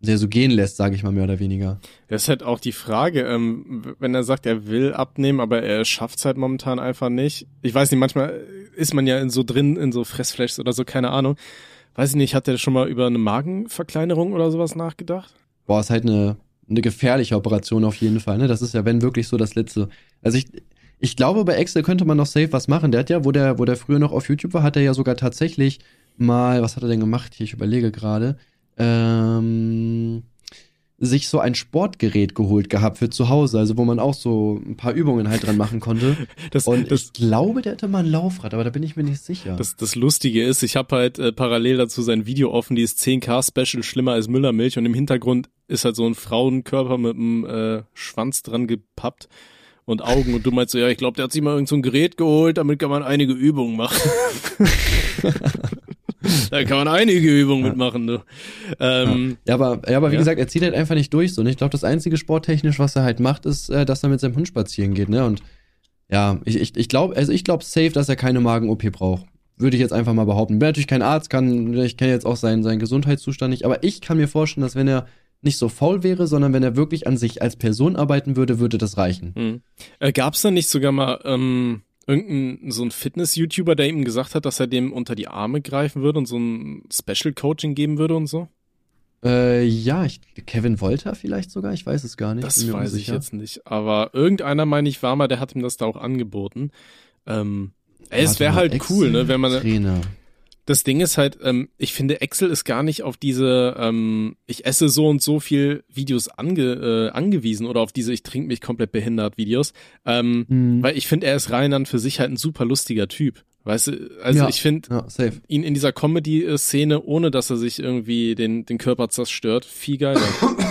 der so gehen lässt, sage ich mal mehr oder weniger. Das ist halt auch die Frage, ähm, wenn er sagt, er will abnehmen, aber er schafft's halt momentan einfach nicht. Ich weiß nicht, manchmal ist man ja in so drin, in so Fressflashs oder so, keine Ahnung. Weiß ich nicht, hat er schon mal über eine Magenverkleinerung oder sowas nachgedacht? Boah, ist halt eine, eine gefährliche Operation auf jeden Fall, ne? Das ist ja, wenn wirklich so das letzte. Also ich, ich glaube, bei Excel könnte man noch safe was machen. Der hat ja, wo der, wo der früher noch auf YouTube war, hat er ja sogar tatsächlich mal, was hat er denn gemacht? Hier, ich überlege gerade. Ähm, sich so ein Sportgerät geholt gehabt für zu Hause, also wo man auch so ein paar Übungen halt dran machen konnte. Das, Und das, ich glaube, der hatte mal ein Laufrad, aber da bin ich mir nicht sicher. das, das Lustige ist, ich habe halt äh, parallel dazu sein Video offen, die ist 10k Special schlimmer als Müllermilch und im Hintergrund ist halt so ein Frauenkörper mit einem äh, Schwanz dran gepappt und Augen und du meinst so, ja, ich glaube, der hat sich mal irgend so ein Gerät geholt, damit kann man einige Übungen machen. da kann man einige Übungen mitmachen, du. Ähm, Ja, aber, ja, aber wie Ja. gesagt, er zieht halt einfach nicht durch so. Ne? Ich glaube, das einzige sporttechnisch, was er halt macht, ist, äh, dass er mit seinem Hund spazieren geht, ne? Und ja, ich, ich, ich glaube, also ich glaube safe, dass er keine Magen-OP braucht. Würde ich jetzt einfach mal behaupten. Bin natürlich kein Arzt, kann, ich kenne jetzt auch seinen, seinen Gesundheitszustand nicht, aber ich kann mir vorstellen, dass wenn er nicht so faul wäre, sondern wenn er wirklich an sich als Person arbeiten würde, würde das reichen. Hm. Äh, Gab es da nicht sogar mal ähm, irgendein so ein Fitness-YouTuber, der ihm gesagt hat, dass er dem unter die Arme greifen würde und so ein Special-Coaching geben würde und so? Äh, ja, ich, Kevin Wolter vielleicht sogar, ich weiß es gar nicht. Das weiß ich unsicher. jetzt nicht. Aber irgendeiner, meine ich, war mal, der hat ihm das da auch angeboten. Ähm, ey, es wäre halt cool, ne, wenn man. Trainer. Das Ding ist halt, ähm, ich finde, Excel ist gar nicht auf diese, ähm, ich esse so und so viel Videos ange, äh, angewiesen oder auf diese, ich trinke mich komplett behindert Videos. Ähm, Hm. Weil ich finde, er ist rein an für sich halt ein super lustiger Typ. Weißt du, also Ja. ich finde Ja, ihn in dieser Comedy-Szene, ohne dass er sich irgendwie den, den Körper zerstört, viel geiler.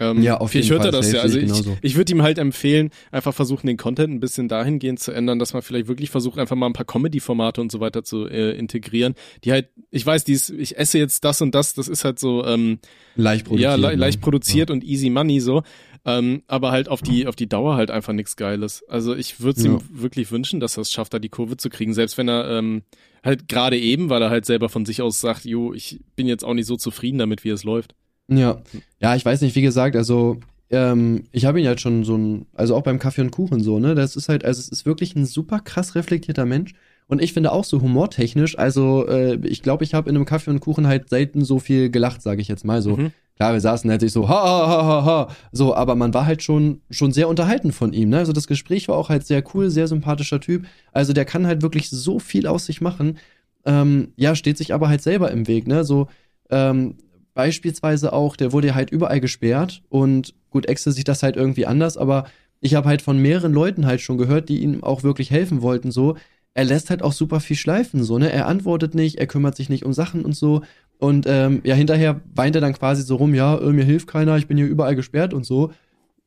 ähm, Ja, auf jeden hört er Fall, das ja. Also ich ich, ich würde ihm halt empfehlen, einfach versuchen, den Content ein bisschen dahingehend zu ändern, dass man vielleicht wirklich versucht, einfach mal ein paar Comedy-Formate und so weiter zu äh, integrieren. Die halt, ich weiß, dies, ich esse jetzt das und das, das ist halt so, ähm, Leicht produziert. ja, le ne? leicht produziert und easy money so. Ähm, aber halt auf die, auf die Dauer halt einfach nichts Geiles. Also ich würde es Ja. ihm wirklich wünschen, dass er es schafft, da die Kurve zu kriegen. Selbst wenn er ähm, halt gerade eben, weil er halt selber von sich aus sagt, jo, ich bin jetzt auch nicht so zufrieden damit, wie es läuft. Ja, ja, ich weiß nicht, wie gesagt, also ähm, ich habe ihn halt schon so ein, also auch beim Kaffee und Kuchen so, ne? Das ist halt, also es ist wirklich ein super krass reflektierter Mensch. Und ich finde auch so humortechnisch, also äh, ich glaube, ich habe in einem Kaffee und Kuchen halt selten so viel gelacht, sage ich jetzt mal so. Mhm. Klar, wir saßen halt sich so, ha, ha, ha, ha, ha, so, aber man war halt schon, schon sehr unterhalten von ihm, ne? Also das Gespräch war auch halt sehr cool, sehr sympathischer Typ. Also der kann halt wirklich so viel aus sich machen. Ähm, ja, steht sich aber halt selber im Weg, ne? So, ähm, beispielsweise auch, der wurde halt überall gesperrt und gut, Excel sieht das halt irgendwie anders, aber ich habe halt von mehreren Leuten halt schon gehört, die ihm auch wirklich helfen wollten, so. Er lässt halt auch super viel schleifen, so, ne? Er antwortet nicht, er kümmert sich nicht um Sachen und so. Und ähm, ja, hinterher weint er dann quasi so rum, ja, äh, mir hilft keiner, ich bin hier überall gesperrt und so.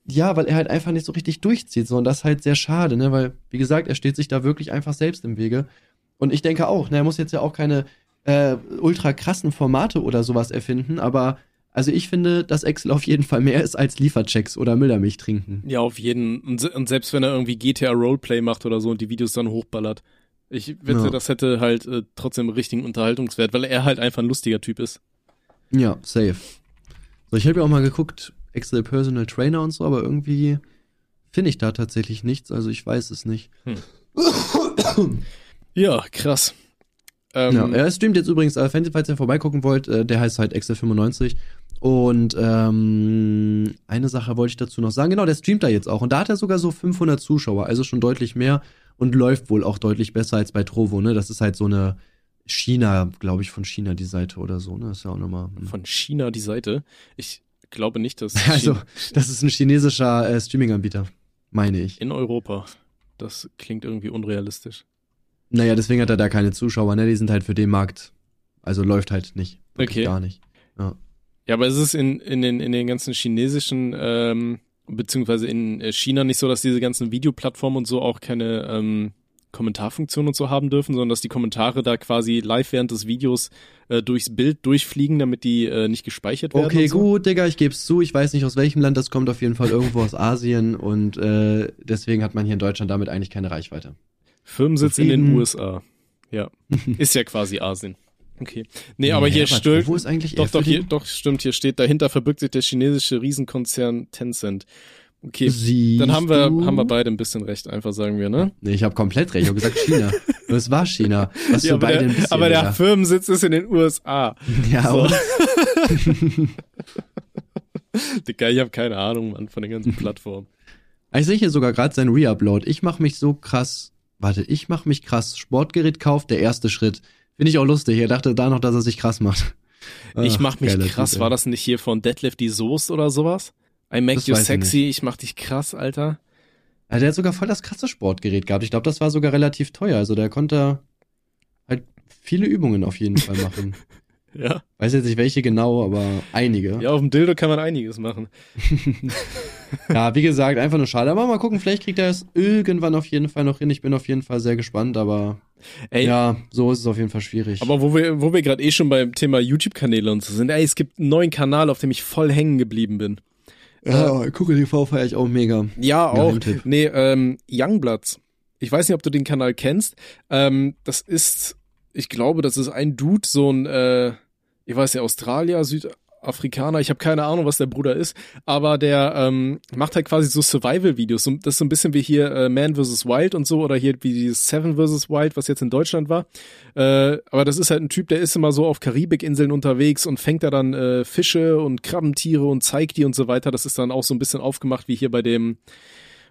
Ja, weil er halt einfach nicht so richtig durchzieht, so. Und das ist halt sehr schade, ne? Weil, wie gesagt, er steht sich da wirklich einfach selbst im Wege. Und ich denke auch, ne, er muss jetzt ja auch keine äh, ultra krassen Formate oder sowas erfinden, aber also ich finde, dass Excel auf jeden Fall mehr ist als Lieferchecks oder Müllermilch trinken. Ja, auf jeden. Und, und, selbst wenn er irgendwie GTA Roleplay macht oder so und die Videos dann hochballert. Ich wette, ja. das hätte halt äh, trotzdem richtigen Unterhaltungswert, weil er halt einfach ein lustiger Typ ist. Ja, safe. So, ich habe ja auch mal geguckt, Excel Personal Trainer und so, aber irgendwie finde ich da tatsächlich nichts, also ich weiß es nicht. Hm. ja, krass. Ähm, ja, er streamt jetzt übrigens, äh, falls ihr vorbeigucken wollt, äh, der heißt halt Excel95. Und ähm, eine Sache wollte ich dazu noch sagen. Genau, der streamt da jetzt auch. Und da hat er sogar so 500 Zuschauer, also schon deutlich mehr und läuft wohl auch deutlich besser als bei Trovo. Ne? Das ist halt so eine China, glaube ich, von China die Seite oder so. Ne? Das ist ja auch nochmal. Hm. Von China die Seite? Ich glaube nicht, dass. also, das ist ein chinesischer äh, Streaming-Anbieter, meine ich. In Europa. Das klingt irgendwie unrealistisch. Naja, deswegen hat er da keine Zuschauer, ne? Die sind halt für den Markt. Also läuft halt nicht. Okay. Gar nicht. Ja. Ja, aber ist es in, in, den, in den ganzen chinesischen, ähm, beziehungsweise in äh, China nicht so, dass diese ganzen Videoplattformen und so auch keine ähm, Kommentarfunktion und so haben dürfen, sondern dass die Kommentare da quasi live während des Videos äh, durchs Bild durchfliegen, damit die äh, nicht gespeichert werden. Okay, so? gut, Digga, ich geb's zu. Ich weiß nicht aus welchem Land das kommt, auf jeden Fall irgendwo aus Asien und äh, deswegen hat man hier in Deutschland damit eigentlich keine Reichweite. Firmensitz in den USA. Ja. Ist ja quasi Asien. Okay. Nee, aber ja, hier stimmt. Wo ist eigentlich Doch, doch, hier, doch, stimmt, hier steht, dahinter verbirgt sich der chinesische Riesenkonzern Tencent. Okay, Siehst dann haben wir, du? haben wir beide ein bisschen recht, einfach sagen wir, ne? Nee, ich habe komplett recht. Ich habe gesagt China. Es war China. Was ja, beide der, ein bisschen, aber der ja. Firmensitz ist in den USA. Ja, so. Digga, ich habe keine Ahnung, Mann, von den ganzen Plattformen. Ich sehe hier sogar gerade sein Reupload. Ich mache mich so krass warte, ich mach mich krass. Sportgerät kauft, der erste Schritt. Finde ich auch lustig. Er dachte da noch, dass er sich krass macht. ich mach mich krass. Typ, War das nicht hier von Deadlift die Soße oder sowas? I make das you sexy, ich, ich mach dich krass, Alter. Ja, der hat sogar voll das krasse Sportgerät gehabt. Ich glaube, das war sogar relativ teuer. Also der konnte halt viele Übungen auf jeden Fall machen. ja. Weiß jetzt nicht welche genau, aber einige. Ja, auf dem Dildo kann man einiges machen. ja, wie gesagt, einfach nur schade. Aber mal gucken, vielleicht kriegt er es irgendwann auf jeden Fall noch hin. Ich bin auf jeden Fall sehr gespannt, aber ey, ja, so ist es auf jeden Fall schwierig. Aber wo wir, wo wir gerade eh schon beim Thema YouTube-Kanäle und so sind, ey, es gibt einen neuen Kanal, auf dem ich voll hängen geblieben bin. Ja, äh, Gucke TV feiere ich auch mega. Ja, auch. Nee, ähm, Youngbloods. Ich weiß nicht, ob du den Kanal kennst. Ähm, das ist, ich glaube, das ist ein Dude, so ein, äh, ich weiß ja, Australier, Süd, Afrikaner, ich habe keine Ahnung, was der Bruder ist, aber der ähm, macht halt quasi so Survival-Videos. Das ist so ein bisschen wie hier äh, Man vs. Wild und so oder hier wie dieses Seven vs. Wild, was jetzt in Deutschland war. Äh, aber das ist halt ein Typ, der ist immer so auf Karibikinseln unterwegs und fängt da dann äh, Fische und Krabbentiere und zeigt die und so weiter. Das ist dann auch so ein bisschen aufgemacht wie hier bei dem,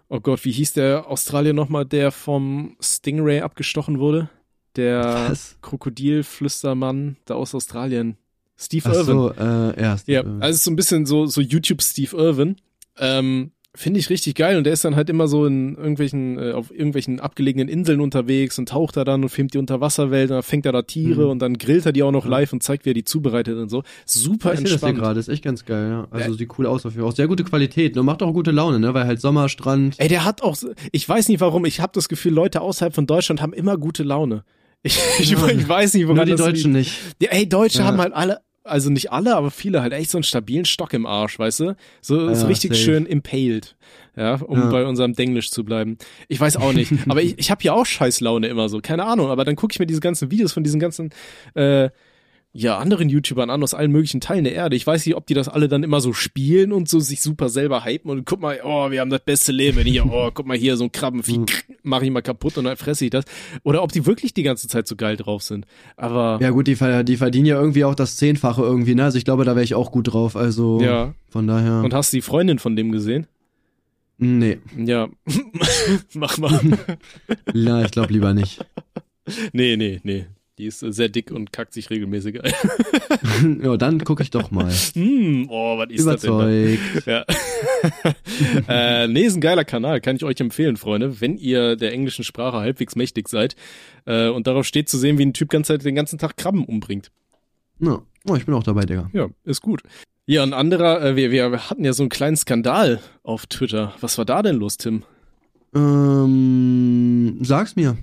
oh Gott, wie hieß der Australier nochmal, der vom Stingray abgestochen wurde? Der? Krokodilflüstermann da aus Australien. Steve Ach Irwin. So, äh, ja, Steve ja, Irwin. also so ein bisschen so, so YouTube Steve Irwin. Ähm, Finde ich richtig geil und der ist dann halt immer so in irgendwelchen, äh, auf irgendwelchen abgelegenen Inseln unterwegs und taucht da dann und filmt die Unterwasserwelt und dann fängt er da Tiere mhm. und dann grillt er die auch noch live und zeigt, wie er die zubereitet und so. Super ich entspannt. Das hier gerade, ist echt ganz geil, ja. Also ja. sieht cool aus auf jeden Fall. Auch sehr gute Qualität, ne? Macht auch gute Laune, ne? Weil halt Sommerstrand. Ey, der hat auch, ich weiß nicht warum, ich habe das Gefühl, Leute außerhalb von Deutschland haben immer gute Laune. Ich, ich, ja. ich weiß nicht, woran Nur die Deutschen liegt. nicht. Ja, ey, Deutsche ja. haben halt alle also nicht alle, aber viele halt echt so einen stabilen Stock im Arsch, weißt du? So, ja, so richtig safe. schön impaled. Ja, um ja. bei unserem Denglisch zu bleiben. Ich weiß auch nicht. aber ich, ich habe ja auch Scheißlaune immer so, keine Ahnung. Aber dann gucke ich mir diese ganzen Videos von diesen ganzen äh, ja, anderen YouTubern an aus allen möglichen Teilen der Erde. Ich weiß nicht, ob die das alle dann immer so spielen und so sich super selber hypen und guck mal, oh, wir haben das beste Leben hier, oh, guck mal hier, so ein Krabbenvieh, Mhm. mach ich mal kaputt und dann fresse ich das. Oder ob die wirklich die ganze Zeit so geil drauf sind. Aber Ja gut, die, die verdienen ja irgendwie auch das Zehnfache irgendwie, ne? Also ich glaube, da wäre ich auch gut drauf. Also ja. von daher. Und hast du die Freundin von dem gesehen? nee, Ja. mach mal. ja, ich glaube lieber nicht. nee, nee, nee. Die ist sehr dick und kackt sich regelmäßig ein. ja, dann gucke ich doch mal. hm, oh, was ist das denn da? Ja. äh, nee, ist ein geiler Kanal, kann ich euch empfehlen, Freunde, wenn ihr der englischen Sprache halbwegs mächtig seid äh, und darauf steht zu sehen, wie ein Typ ganz Zeit den ganzen Tag Krabben umbringt. Ja. Oh, ich bin auch dabei, Digga. Ja, ist gut. Ja, ein anderer, äh, wir, wir hatten ja so einen kleinen Skandal auf Twitter. Was war da denn los, Tim? Ähm, sag's mir.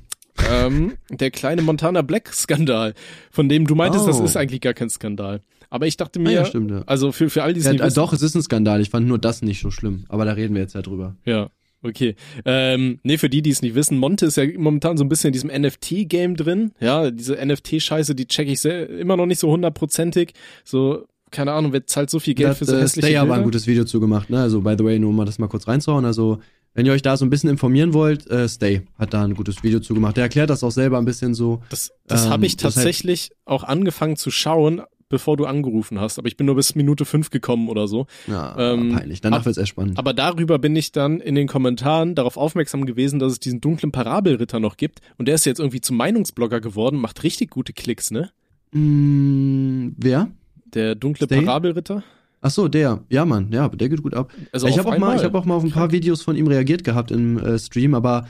Ähm, der kleine Montana Black Skandal, von dem du meintest, das Oh. ist eigentlich gar kein Skandal. Aber ich dachte Ah, mir, ja, stimmt. Ja. also für, für all die es Ja, äh, doch, es ist ein Skandal. Ich fand nur das nicht so schlimm. Aber da reden wir jetzt ja drüber. Ja, okay. Ähm, nee, für die, die es nicht wissen, Monte ist ja momentan so ein bisschen in diesem NFT-Game drin. Ja, diese NFT-Scheiße, die check ich sehr, immer noch nicht so hundertprozentig. So, keine Ahnung, wer zahlt so viel Geld Da für so äh, hässliche Stay aber Bilder? ein gutes Video zu gemacht. Ne? Also, by the way, nur um mal das mal kurz reinzuhauen. Also, wenn ihr euch da so ein bisschen informieren wollt, äh, Stay hat da ein gutes Video zu gemacht. Der erklärt das auch selber ein bisschen so. Das, das Ähm, habe ich ist halt- tatsächlich auch angefangen zu schauen, bevor du angerufen hast. Aber ich bin nur bis Minute fünf gekommen oder so. Ja, Ähm, peinlich. Danach ab- wird's echt spannend. Aber darüber bin ich dann in den Kommentaren darauf aufmerksam gewesen, dass es diesen dunklen Parabelritter noch gibt. Und der ist jetzt irgendwie zum Meinungsblogger geworden, macht richtig gute Klicks, ne? Mm, wer? Der dunkle Stay? Parabelritter. Ach so, der. Ja, Mann. Ja, der geht gut ab. Also ich habe auch mal, ich habe auch mal auf ein paar Videos von ihm reagiert gehabt im äh, Stream, aber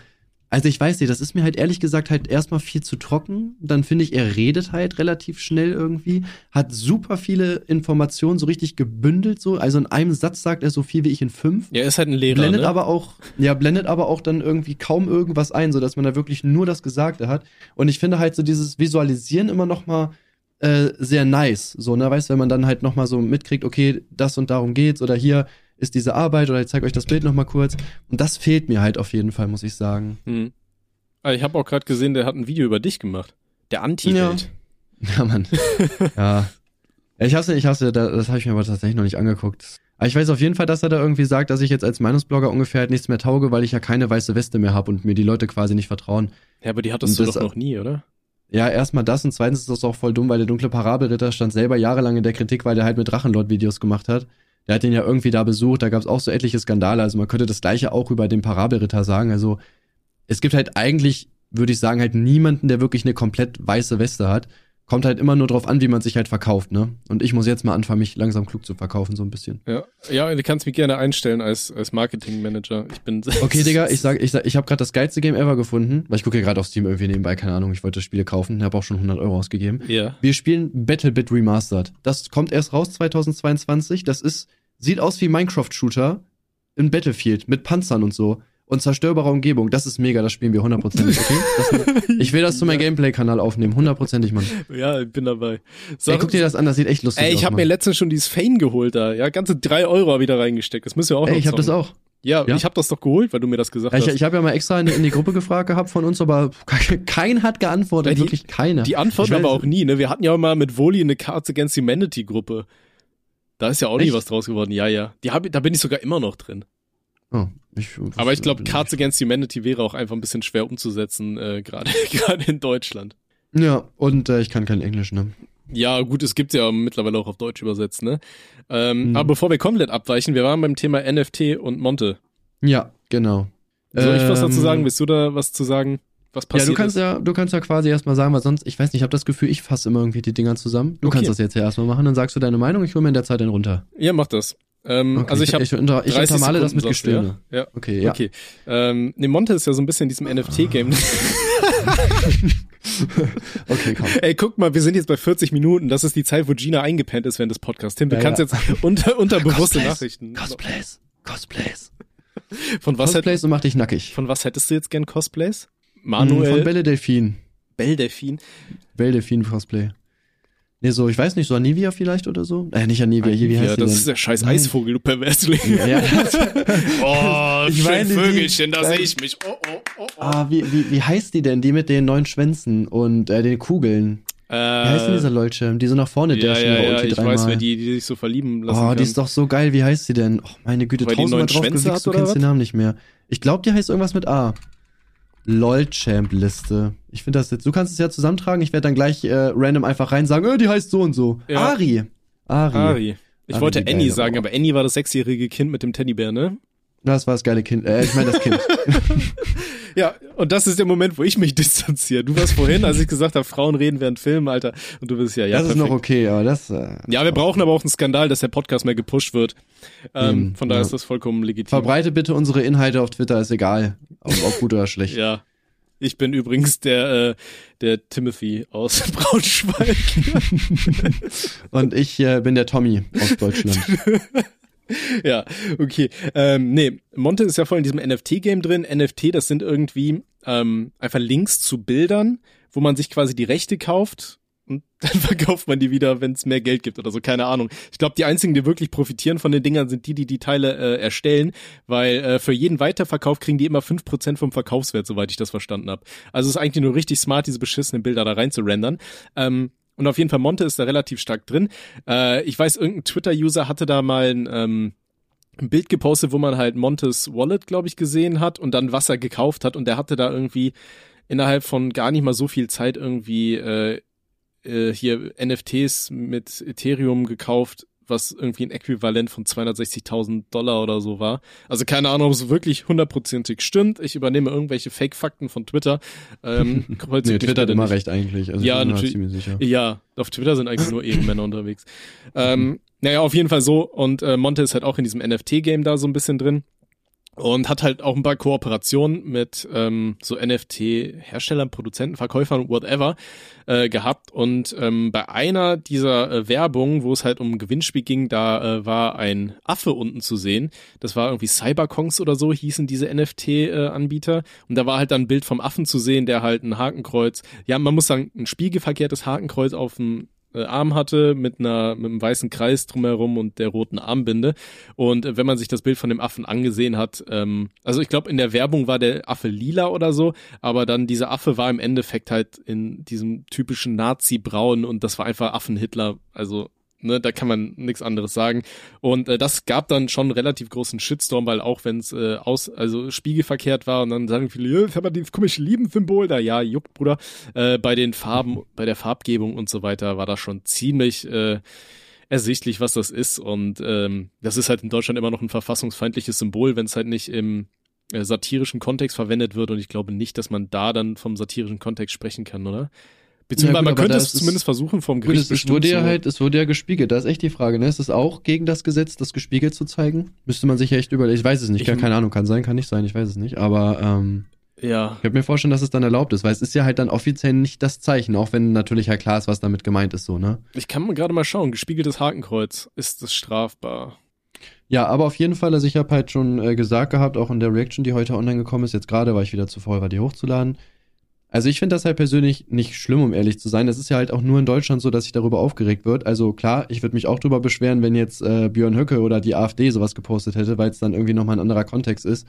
also ich weiß nicht, das ist mir halt ehrlich gesagt halt erstmal viel zu trocken. Dann finde ich, er redet halt relativ schnell irgendwie, hat super viele Informationen so richtig gebündelt so, also in einem Satz sagt er so viel wie ich in fünf. Ja, ist halt ein Lehrer, blendet ne? aber auch, ja, blendet aber auch dann irgendwie kaum irgendwas ein, so dass man da wirklich nur das Gesagte hat. Und ich finde halt so dieses Visualisieren immer noch mal äh, sehr nice, so ne, weißt, wenn man dann halt noch mal so mitkriegt, okay, das und darum geht's oder hier ist diese Arbeit oder ich zeige euch das Bild noch mal kurz. Und das fehlt mir halt auf jeden Fall, muss ich sagen. Hm. Ah, Ich habe auch gerade gesehen, der hat ein Video über dich gemacht. Der Anti-Held. Ja, Mann. ja. Ja, Ich hasse, ich hasse, da- das habe ich mir aber tatsächlich noch nicht angeguckt. Aber ich weiß auf jeden Fall, dass er da irgendwie sagt, dass ich jetzt als Meinungsblogger ungefähr halt nichts mehr tauge, weil ich ja keine weiße Weste mehr habe und mir die Leute quasi nicht vertrauen. Ja, aber die hattest Und du das- doch noch nie, oder? Ja, erstmal das und zweitens ist das auch voll dumm, weil der dunkle Parabelritter stand selber jahrelang in der Kritik, weil der halt mit Drachenlord-Videos gemacht hat. Der hat den ja irgendwie da besucht, da gab es auch so etliche Skandale. Also man könnte das gleiche auch über den Parabelritter sagen. Also es gibt halt eigentlich, würde ich sagen, halt niemanden, der wirklich eine komplett weiße Weste hat. Kommt halt immer nur drauf an, wie man sich halt verkauft, ne? Und ich muss jetzt mal anfangen, mich langsam klug zu verkaufen, so ein bisschen. Ja. Ja, du kannst mich gerne einstellen als, als Marketingmanager. Ich bin. Okay, Digga, ich sag, ich sag, ich habe gerade das geilste Game ever gefunden, weil ich gucke hier gerade auf Steam irgendwie nebenbei, keine Ahnung, ich wollte Spiele kaufen, habe auch schon 100 Euro ausgegeben. Ja. Wir spielen BattleBit Remastered. Das kommt erst raus 2022. Das ist, sieht aus wie Minecraft-Shooter in Battlefield mit Panzern und so. Und zerstörbarer Umgebung. Das ist mega, das spielen wir hundertprozentig, okay? Ich will das zu meinem Gameplay-Kanal aufnehmen, hundertprozentig, Mann. Ja, ich bin dabei. So, Ey, guck dir das an, das sieht echt lustig ey, aus. ich habe mir letztens schon dieses Fane geholt da. Ja, ganze drei Euro hab da reingesteckt. Das müssen wir auch noch Ey, ich habe das auch. Ja, Ja. ich habe das doch geholt, weil du mir das gesagt ich hast. ich habe ja mal extra in, in die Gruppe gefragt gehabt von uns, aber kein, hat geantwortet, Ja, die- wirklich keiner. Die weiß- aber auch nie, ne? Wir hatten ja auch mal mit Woli eine Cards Against Humanity Gruppe. Da ist ja auch nie Echt? was draus geworden. Ja, ja. Die hab, da bin ich sogar immer noch drin. Oh, ich, Aber ich glaube, bin- Cards Against Humanity wäre auch einfach ein bisschen schwer umzusetzen, äh, gerade in Deutschland. Ja, und äh, ich kann kein Englisch, ne? Ja, gut, es gibt's ja mittlerweile auch auf Deutsch übersetzt, ne? Ähm, Mhm. Aber bevor wir komplett abweichen, wir waren beim Thema NFT und Monte. Ja, genau. Soll ich was dazu Ähm, sagen? Willst du da was zu sagen? Was Ja, passiert du kannst ist? ja, du kannst ja quasi erstmal sagen, weil sonst, ich weiß nicht, ich habe das Gefühl, ich fasse immer irgendwie die Dinger zusammen. Du Okay. kannst das jetzt ja erstmal machen, dann sagst du deine Meinung, ich hole mir in der Zeit den runter. Ja, mach das. Ähm, Okay, also ich habe ich, unter, ich 30 untermale das mit Gestöhne. Ja? ja. Okay, ja. Okay. Ähm, ne, Monte ist ja so ein bisschen in diesem NFT-Game. Okay, komm. Ey, guck mal, wir sind jetzt bei 40 Minuten. Das ist die Zeit, wo Gina eingepennt ist während des Podcasts. Tim, du Ja, kannst ja. jetzt unter, unterbewusste Cosplays, Nachrichten. Cosplays, Cosplays. Von was, hätt, Cosplays und mach dich nackig. von was hättest du jetzt gern Cosplays? Mm, Manuel Von Belle Delfin. Bell Delfin. Belle Delfin Cosplay. Nee, so, ich weiß nicht, so Anivia vielleicht oder so? Äh, nicht Anivia, hier, wie heißt die das denn? ist der scheiß. Eisvogel, du Perversling. Ja, ja. Oh, Ich schön meine, die- Vögelchen, da Nein. sehe ich mich. Oh, oh, oh, oh. ah, wie, wie, wie heißt die denn? Die mit den neun Schwänzen und äh, den Kugeln. Äh, Wie heißt denn dieser Leuchtschirm? Die so nach vorne ja, dashen ja, ja, ich dreimal. weiß, wer die, die sich so verlieben lassen Oh, kann. die ist doch so geil. Wie heißt sie denn? Oh, meine Güte, Weil die tausendmal drauf gewichst, du kennst den Namen nicht mehr. Ich glaube, die heißt irgendwas mit A. LOL-Champ-Liste. Ich finde das jetzt, du kannst es ja zusammentragen, ich werde dann gleich äh, random einfach rein sagen, äh, die heißt so und so. Ja. Ari. Ari. Ari. Ich Ari, wollte Annie sagen, aber Annie war das sechsjährige Kind mit dem Teddybär, ne? Das war das geile Kind. Äh, ich meine das Kind. Ja, und das ist der Moment, wo ich mich distanziere. Du warst vorhin, als ich gesagt habe, Frauen reden während Filmen, Alter. Und du bist ja, ja, das ist perfekt. noch okay, aber das. Äh, Ja, wir brauchen aber auch einen Skandal, dass der Podcast mehr gepusht wird. Ähm, Eben, von daher ja. ist das vollkommen legitim. verbreite bitte unsere Inhalte auf Twitter, ist egal. Ob, ob gut oder schlecht. Ja. Ich bin übrigens der, äh, der Timothy aus Braunschweig. Und ich äh, bin der Tommy aus Deutschland. ja, okay. Ähm, nee, Monte ist ja voll in diesem NFT-Game drin. NFT, das sind irgendwie ähm, einfach Links zu Bildern, wo man sich quasi die Rechte kauft und dann verkauft man die wieder, wenn es mehr Geld gibt oder so, keine Ahnung. Ich glaube, die einzigen, die wirklich profitieren von den Dingern, sind die, die die Teile äh, erstellen, weil äh, für jeden Weiterverkauf kriegen die immer 5% vom Verkaufswert, soweit ich das verstanden habe. Also es ist eigentlich nur richtig smart, diese beschissenen Bilder da rein zu rendern. Ähm, und auf jeden Fall, Monte ist da relativ stark drin. Äh, ich weiß, irgendein Twitter-User hatte da mal ein, ähm, ein Bild gepostet, wo man halt Montes Wallet, glaube ich, gesehen hat und dann was er gekauft hat. Und der hatte da irgendwie innerhalb von gar nicht mal so viel Zeit irgendwie äh, äh, hier NFTs mit Ethereum gekauft, was irgendwie ein Äquivalent von 260.000 Dollar oder so war. Also keine Ahnung, ob es wirklich hundertprozentig stimmt. Ich übernehme irgendwelche Fake-Fakten von Twitter. Ähm, nee, Twitter hat immer nicht. recht eigentlich. Also Ja, natürlich. ziemlich sicher. Ja, auf Twitter sind eigentlich nur Ehrenmänner unterwegs. Ähm, naja, auf jeden Fall so. Und äh, Monte ist halt auch in diesem NFT-Game da so ein bisschen drin. Und hat halt auch ein paar Kooperationen mit ähm, so NFT-Herstellern, Produzenten, Verkäufern, whatever, äh, gehabt. Und ähm, bei einer dieser äh, Werbung, wo es halt um Gewinnspiel ging, da äh, war ein Affe unten zu sehen. Das war irgendwie Cyberkongs oder so, hießen diese NFT-Anbieter. Und da war halt dann ein Bild vom Affen zu sehen, der halt ein Hakenkreuz, ja, man muss sagen, ein spiegelverkehrtes Hakenkreuz auf dem äh, Arm hatte mit einer mit einem weißen Kreis drumherum und der roten Armbinde. Und äh, wenn man sich das Bild von dem Affen angesehen hat, ähm, also ich glaube in der Werbung war der Affe lila oder so, aber dann dieser Affe war im Endeffekt halt in diesem typischen Nazi-Braun und das war einfach Affen-Hitler, also Ne, da kann man nichts anderes sagen. Und äh, das gab dann schon einen relativ großen Shitstorm, weil auch wenn es äh, aus, also spiegelverkehrt war und dann sagen viele, jetzt haben wir dieses komische Lieben-Symbol da, ja, juckt, Bruder. Äh, bei den Farben, bei der Farbgebung und so weiter war das schon ziemlich äh, ersichtlich, was das ist. Und ähm, das ist halt in Deutschland immer noch ein verfassungsfeindliches Symbol, wenn es halt nicht im äh, satirischen Kontext verwendet wird. Und ich glaube nicht, dass man da dann vom satirischen Kontext sprechen kann, oder? Beziehungsweise Ja, gut, man könnte es zumindest versuchen vom Gut, Gericht. es, es wurde bestimmt ja so- halt, es wurde ja gespiegelt. Da ist echt die Frage, ne? Ist es auch gegen das Gesetz, das gespiegelt zu zeigen? Müsste man sich ja echt überlegen. Ich weiß es nicht, Ich- gar keine Ahnung, kann sein, kann nicht sein, ich weiß es nicht. Aber ähm, Ja, ich könnte mir vorstellen, dass es dann erlaubt ist, weil es ist ja halt dann offiziell nicht das Zeichen, auch wenn natürlich halt klar ist, was damit gemeint ist, so, ne? ich kann mal gerade mal schauen. Gespiegeltes Hakenkreuz, ist das strafbar? Ja, aber auf jeden Fall, also ich habe halt schon äh, gesagt gehabt, auch in der Reaction, die heute online gekommen ist, jetzt gerade, weil ich wieder zu faul war, die hochzuladen. Also ich finde das halt persönlich nicht schlimm, um ehrlich zu sein. Es ist ja halt auch nur in Deutschland so, dass sich darüber aufgeregt wird. Also klar, ich würde mich auch darüber beschweren, wenn jetzt äh, Björn Höcke oder die AfD sowas gepostet hätte, weil es dann irgendwie nochmal ein anderer Kontext ist.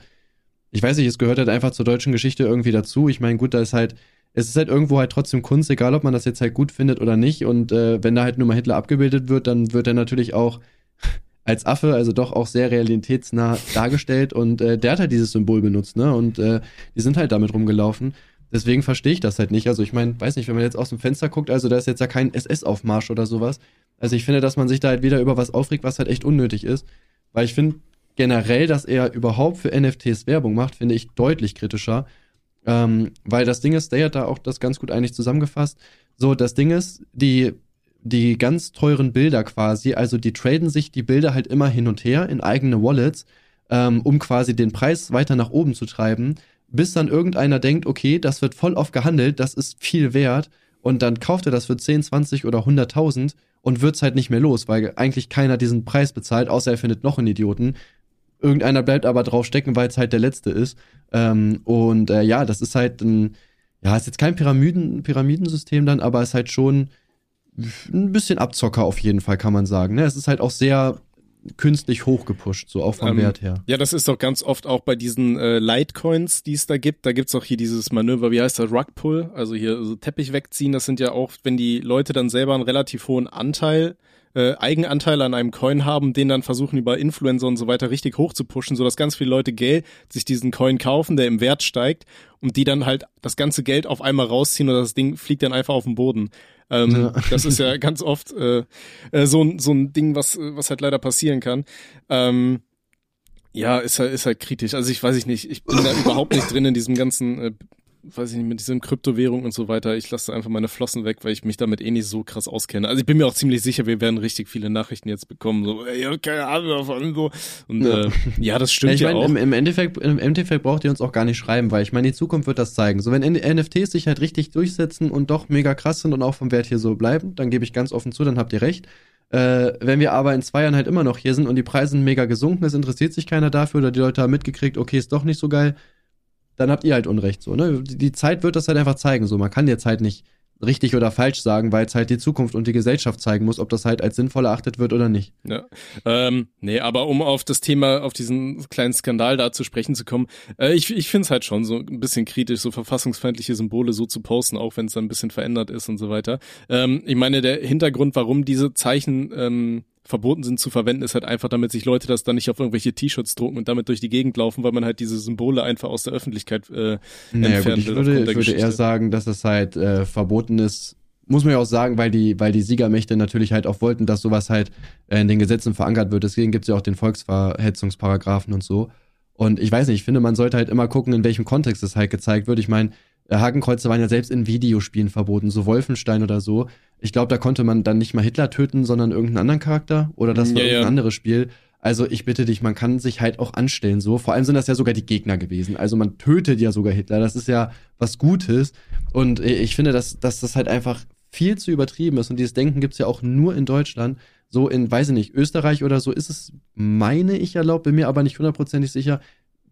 Ich weiß nicht, es gehört halt einfach zur deutschen Geschichte irgendwie dazu. Ich meine, gut, da ist halt, es ist halt irgendwo halt trotzdem Kunst, egal ob man das jetzt halt gut findet oder nicht. Und äh, wenn da halt nur mal Hitler abgebildet wird, dann wird er natürlich auch als Affe, also doch auch sehr realitätsnah dargestellt und äh, der hat halt dieses Symbol benutzt, ne? Und äh, die sind halt damit rumgelaufen. Deswegen verstehe ich das halt nicht. Also ich meine, weiß nicht, wenn man jetzt aus dem Fenster guckt, also da ist jetzt ja kein SS-Aufmarsch oder sowas. Also ich finde, dass man sich da halt wieder über was aufregt, was halt echt unnötig ist. Weil ich finde generell, dass er überhaupt für NFTs Werbung macht, finde ich deutlich kritischer. Ähm, weil das Ding ist, der hat da auch das ganz gut eigentlich zusammengefasst. So, das Ding ist, die, die ganz teuren Bilder quasi, also die traden sich die Bilder halt immer hin und her in eigene Wallets, ähm, um quasi den Preis weiter nach oben zu treiben, bis dann irgendeiner denkt, okay, das wird voll oft gehandelt, das ist viel wert und dann kauft er das für 10, 20 oder 100.000 und wird's halt nicht mehr los, weil eigentlich keiner diesen Preis bezahlt, außer er findet noch einen Idioten. Irgendeiner bleibt aber drauf stecken, weil es halt der letzte ist. Ähm, und äh, ja, das ist halt ein, ja, ist jetzt kein Pyramiden, Pyramidensystem dann, aber ist halt schon ein bisschen Abzocker auf jeden Fall, kann man sagen. Ne? Es ist halt auch sehr, künstlich hochgepusht, so auch vom Ähm, Wert her. Ja, das ist doch ganz oft auch bei diesen äh, Litecoins, die es da gibt. Da gibt's auch hier dieses Manöver, wie heißt das, Rugpull, also hier so Teppich wegziehen. Das sind ja auch, wenn die Leute dann selber einen relativ hohen Anteil, äh, Eigenanteil an einem Coin haben, den dann versuchen über Influencer und so weiter richtig hoch zu pushen, sodass ganz viele Leute Geld sich diesen Coin kaufen, der im Wert steigt und die dann halt das ganze Geld auf einmal rausziehen und das Ding fliegt dann einfach auf den Boden. Ähm, Ja. Das ist ja ganz oft äh, äh, so, ein so ein Ding, was, was halt leider passieren kann. Ähm, ja, ist halt, ist halt kritisch. Also ich weiß ich nicht, ich bin da überhaupt nicht drin in diesem ganzen, äh, weiß ich nicht, mit diesen Kryptowährungen und so weiter. Ich lasse einfach meine Flossen weg, weil ich mich damit eh nicht so krass auskenne. Also ich bin mir auch ziemlich sicher, wir werden richtig viele Nachrichten jetzt bekommen, so, ey, ich hab keine Ahnung davon, so. Und Ja. äh, ja das stimmt Ja, ich ja, meine, auch. im, im, Endeffekt, im Endeffekt braucht ihr uns auch gar nicht schreiben, weil ich meine, die Zukunft wird das zeigen. So, wenn NFTs sich halt richtig durchsetzen und doch mega krass sind und auch vom Wert hier so bleiben, dann gebe ich ganz offen zu, dann habt ihr recht. Äh, wenn wir aber in zwei Jahren halt immer noch hier sind und die Preise sind mega gesunken, es interessiert sich keiner dafür oder die Leute haben mitgekriegt, okay, ist doch nicht so geil, dann habt ihr halt Unrecht so, ne? Die, Zeit wird das halt einfach zeigen, so. Man kann jetzt halt nicht richtig oder falsch sagen, weil es halt die Zukunft und die Gesellschaft zeigen muss, ob das halt als sinnvoll erachtet wird oder nicht. Ja. Ähm, nee, aber um auf das Thema, auf diesen kleinen Skandal da zu sprechen zu kommen, äh, ich, ich finde es halt schon so ein bisschen kritisch, so verfassungsfeindliche Symbole so zu posten, auch wenn es dann ein bisschen verändert ist und so weiter. Ähm, ich meine, der Hintergrund, warum diese Zeichen ähm, verboten sind zu verwenden, ist halt einfach, damit sich Leute das dann nicht auf irgendwelche T-Shirts drucken und damit durch die Gegend laufen, weil man halt diese Symbole einfach aus der Öffentlichkeit äh, Naja, gut, entfernen ich will würde, ich würde eher sagen, dass es halt äh, verboten ist. Muss man ja auch sagen, weil die, weil die Siegermächte natürlich halt auch wollten, dass sowas halt äh, in den Gesetzen verankert wird. Deswegen gibt es ja auch den Volksverhetzungsparagraphen und so. Und ich weiß nicht, ich finde, man sollte halt immer gucken, in welchem Kontext es halt gezeigt wird. Ich meine, Hakenkreuze waren ja selbst in Videospielen verboten, so Wolfenstein oder so. Ich glaube, da konnte man dann nicht mal Hitler töten, sondern irgendeinen anderen Charakter oder das war Ja, ja. irgendein anderes Spiel. Also ich bitte dich, man kann sich halt auch anstellen so. Vor allem sind das ja sogar die Gegner gewesen. Also man tötet ja sogar Hitler. Das ist ja was Gutes. Und ich finde, dass, dass das halt einfach viel zu übertrieben ist. Und dieses Denken gibt's ja auch nur in Deutschland. So in, weiß ich nicht, Österreich oder so ist es, meine ich erlaubt, bin mir aber nicht hundertprozentig sicher.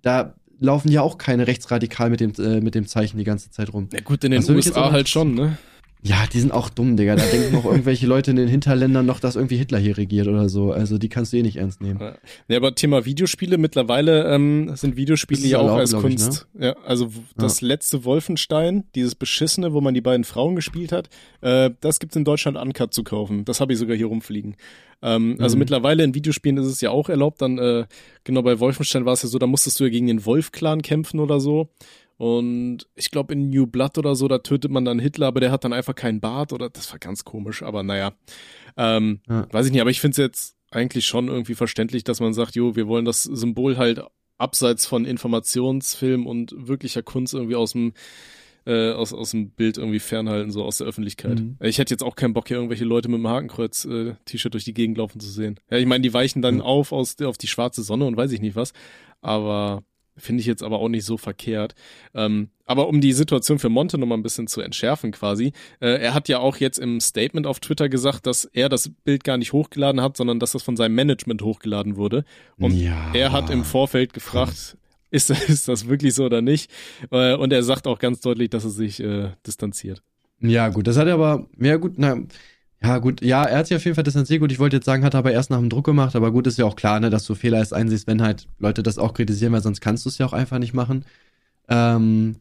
Da laufen ja auch keine rechtsradikal mit dem, äh, mit dem Zeichen die ganze Zeit rum. Ja gut, in den Das USA halt schon, ne? Ja, die sind auch dumm, Digga. Da denken auch irgendwelche Leute in den Hinterländern noch, dass irgendwie Hitler hier regiert oder so. Also die kannst du eh nicht ernst nehmen. Ja. ja, aber Thema Videospiele, mittlerweile ähm, sind Videospiele ja auch als glaub ich, ne? Kunst. Ja, also das letzte Wolfenstein, dieses beschissene, wo man die beiden Frauen gespielt hat, äh, das gibt's in Deutschland uncut zu kaufen. Das habe ich sogar hier rumfliegen. Ähm, Also Mhm. mittlerweile in Videospielen ist es ja auch erlaubt. Dann äh, genau bei Wolfenstein war es ja so, da musstest du ja gegen den Wolf-Clan kämpfen oder so. Und ich glaube in New Blood oder so, da tötet man dann Hitler, aber der hat dann einfach keinen Bart oder das war ganz komisch, aber naja. Ähm, Ja. Weiß ich nicht, aber ich finde es jetzt eigentlich schon irgendwie verständlich, dass man sagt, jo, wir wollen das Symbol halt abseits von Informationsfilm und wirklicher Kunst irgendwie aus dem äh, aus, aus dem Bild irgendwie fernhalten, so aus der Öffentlichkeit. Mhm. Ich hätte jetzt auch keinen Bock, hier irgendwelche Leute mit dem Hakenkreuz-T-Shirt durch die Gegend laufen zu sehen. Ja, ich meine, die weichen dann Mhm. auf aus, auf die schwarze Sonne und weiß ich nicht was. Aber finde ich jetzt aber auch nicht so verkehrt. Ähm, aber um die Situation für Monte nochmal ein bisschen zu entschärfen quasi, äh, er hat ja auch jetzt im Statement auf Twitter gesagt, dass er das Bild gar nicht hochgeladen hat, sondern dass das von seinem Management hochgeladen wurde. Und Ja. er hat im Vorfeld gefragt, ist, ist das wirklich so oder nicht? Äh, und er sagt auch ganz deutlich, dass er sich äh, distanziert. Ja, gut, das hat er aber, ja gut, na, ja gut, ja, er hat sich auf jeden Fall distanziert. Gut, ich wollte jetzt sagen, hat er aber erst nach dem Druck gemacht, aber gut, ist ja auch klar, ne, dass du Fehler erst einsiehst, wenn halt Leute das auch kritisieren, weil sonst kannst du es ja auch einfach nicht machen. Ähm,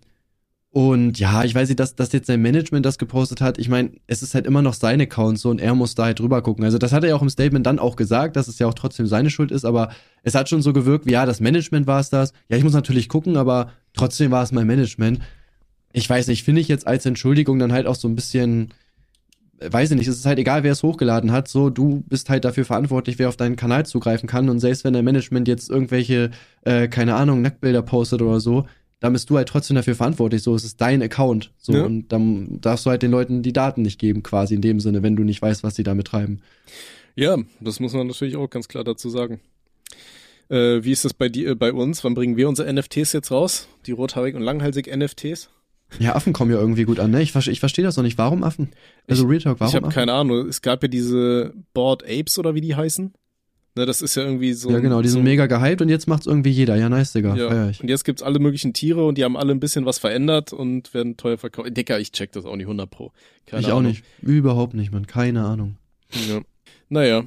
und ja, ich weiß nicht, dass, dass jetzt sein Management das gepostet hat. Ich meine, es ist halt immer noch sein Account so und er muss da halt drüber gucken. Also das hat er ja auch im Statement dann auch gesagt, dass es ja auch trotzdem seine Schuld ist, aber es hat schon so gewirkt, wie ja, das Management war es das. Ja, ich muss natürlich gucken, aber trotzdem war es mein Management. Ich weiß nicht, finde ich jetzt als Entschuldigung dann halt auch so ein bisschen, weiß ich nicht, es ist halt egal, wer es hochgeladen hat, so, du bist halt dafür verantwortlich, wer auf deinen Kanal zugreifen kann und selbst wenn dein Management jetzt irgendwelche, äh, keine Ahnung, Nacktbilder postet oder so, dann bist du halt trotzdem dafür verantwortlich, so, es ist dein Account, so, Ja. und dann darfst du halt den Leuten die Daten nicht geben, quasi in dem Sinne, wenn du nicht weißt, was sie damit treiben. Ja, das muss man natürlich auch ganz klar dazu sagen. Äh, wie ist das bei dir, äh, bei uns? Wann bringen wir unsere NFTs jetzt raus? Die rothaarig und langhalsig NFTs? Ja, Affen kommen ja irgendwie gut an, ne? Ich, verste- ich verstehe das noch nicht. Warum Affen? Also Real Talk, warum ich habe keine Ahnung. Es gab ja diese Bored Apes oder wie die heißen. Ne, das ist ja irgendwie so. ja, genau, die sind so, mega gehypt und jetzt macht's irgendwie jeder. Ja, nice, Digga. Ja. Feier ich. Und jetzt gibt's alle möglichen Tiere und die haben alle ein bisschen was verändert und werden teuer verkauft. Dicker, ich check das auch nicht 100 pro. Keine ich auch Ahnung. nicht. Überhaupt nicht, man. Keine Ahnung. Ja. Naja.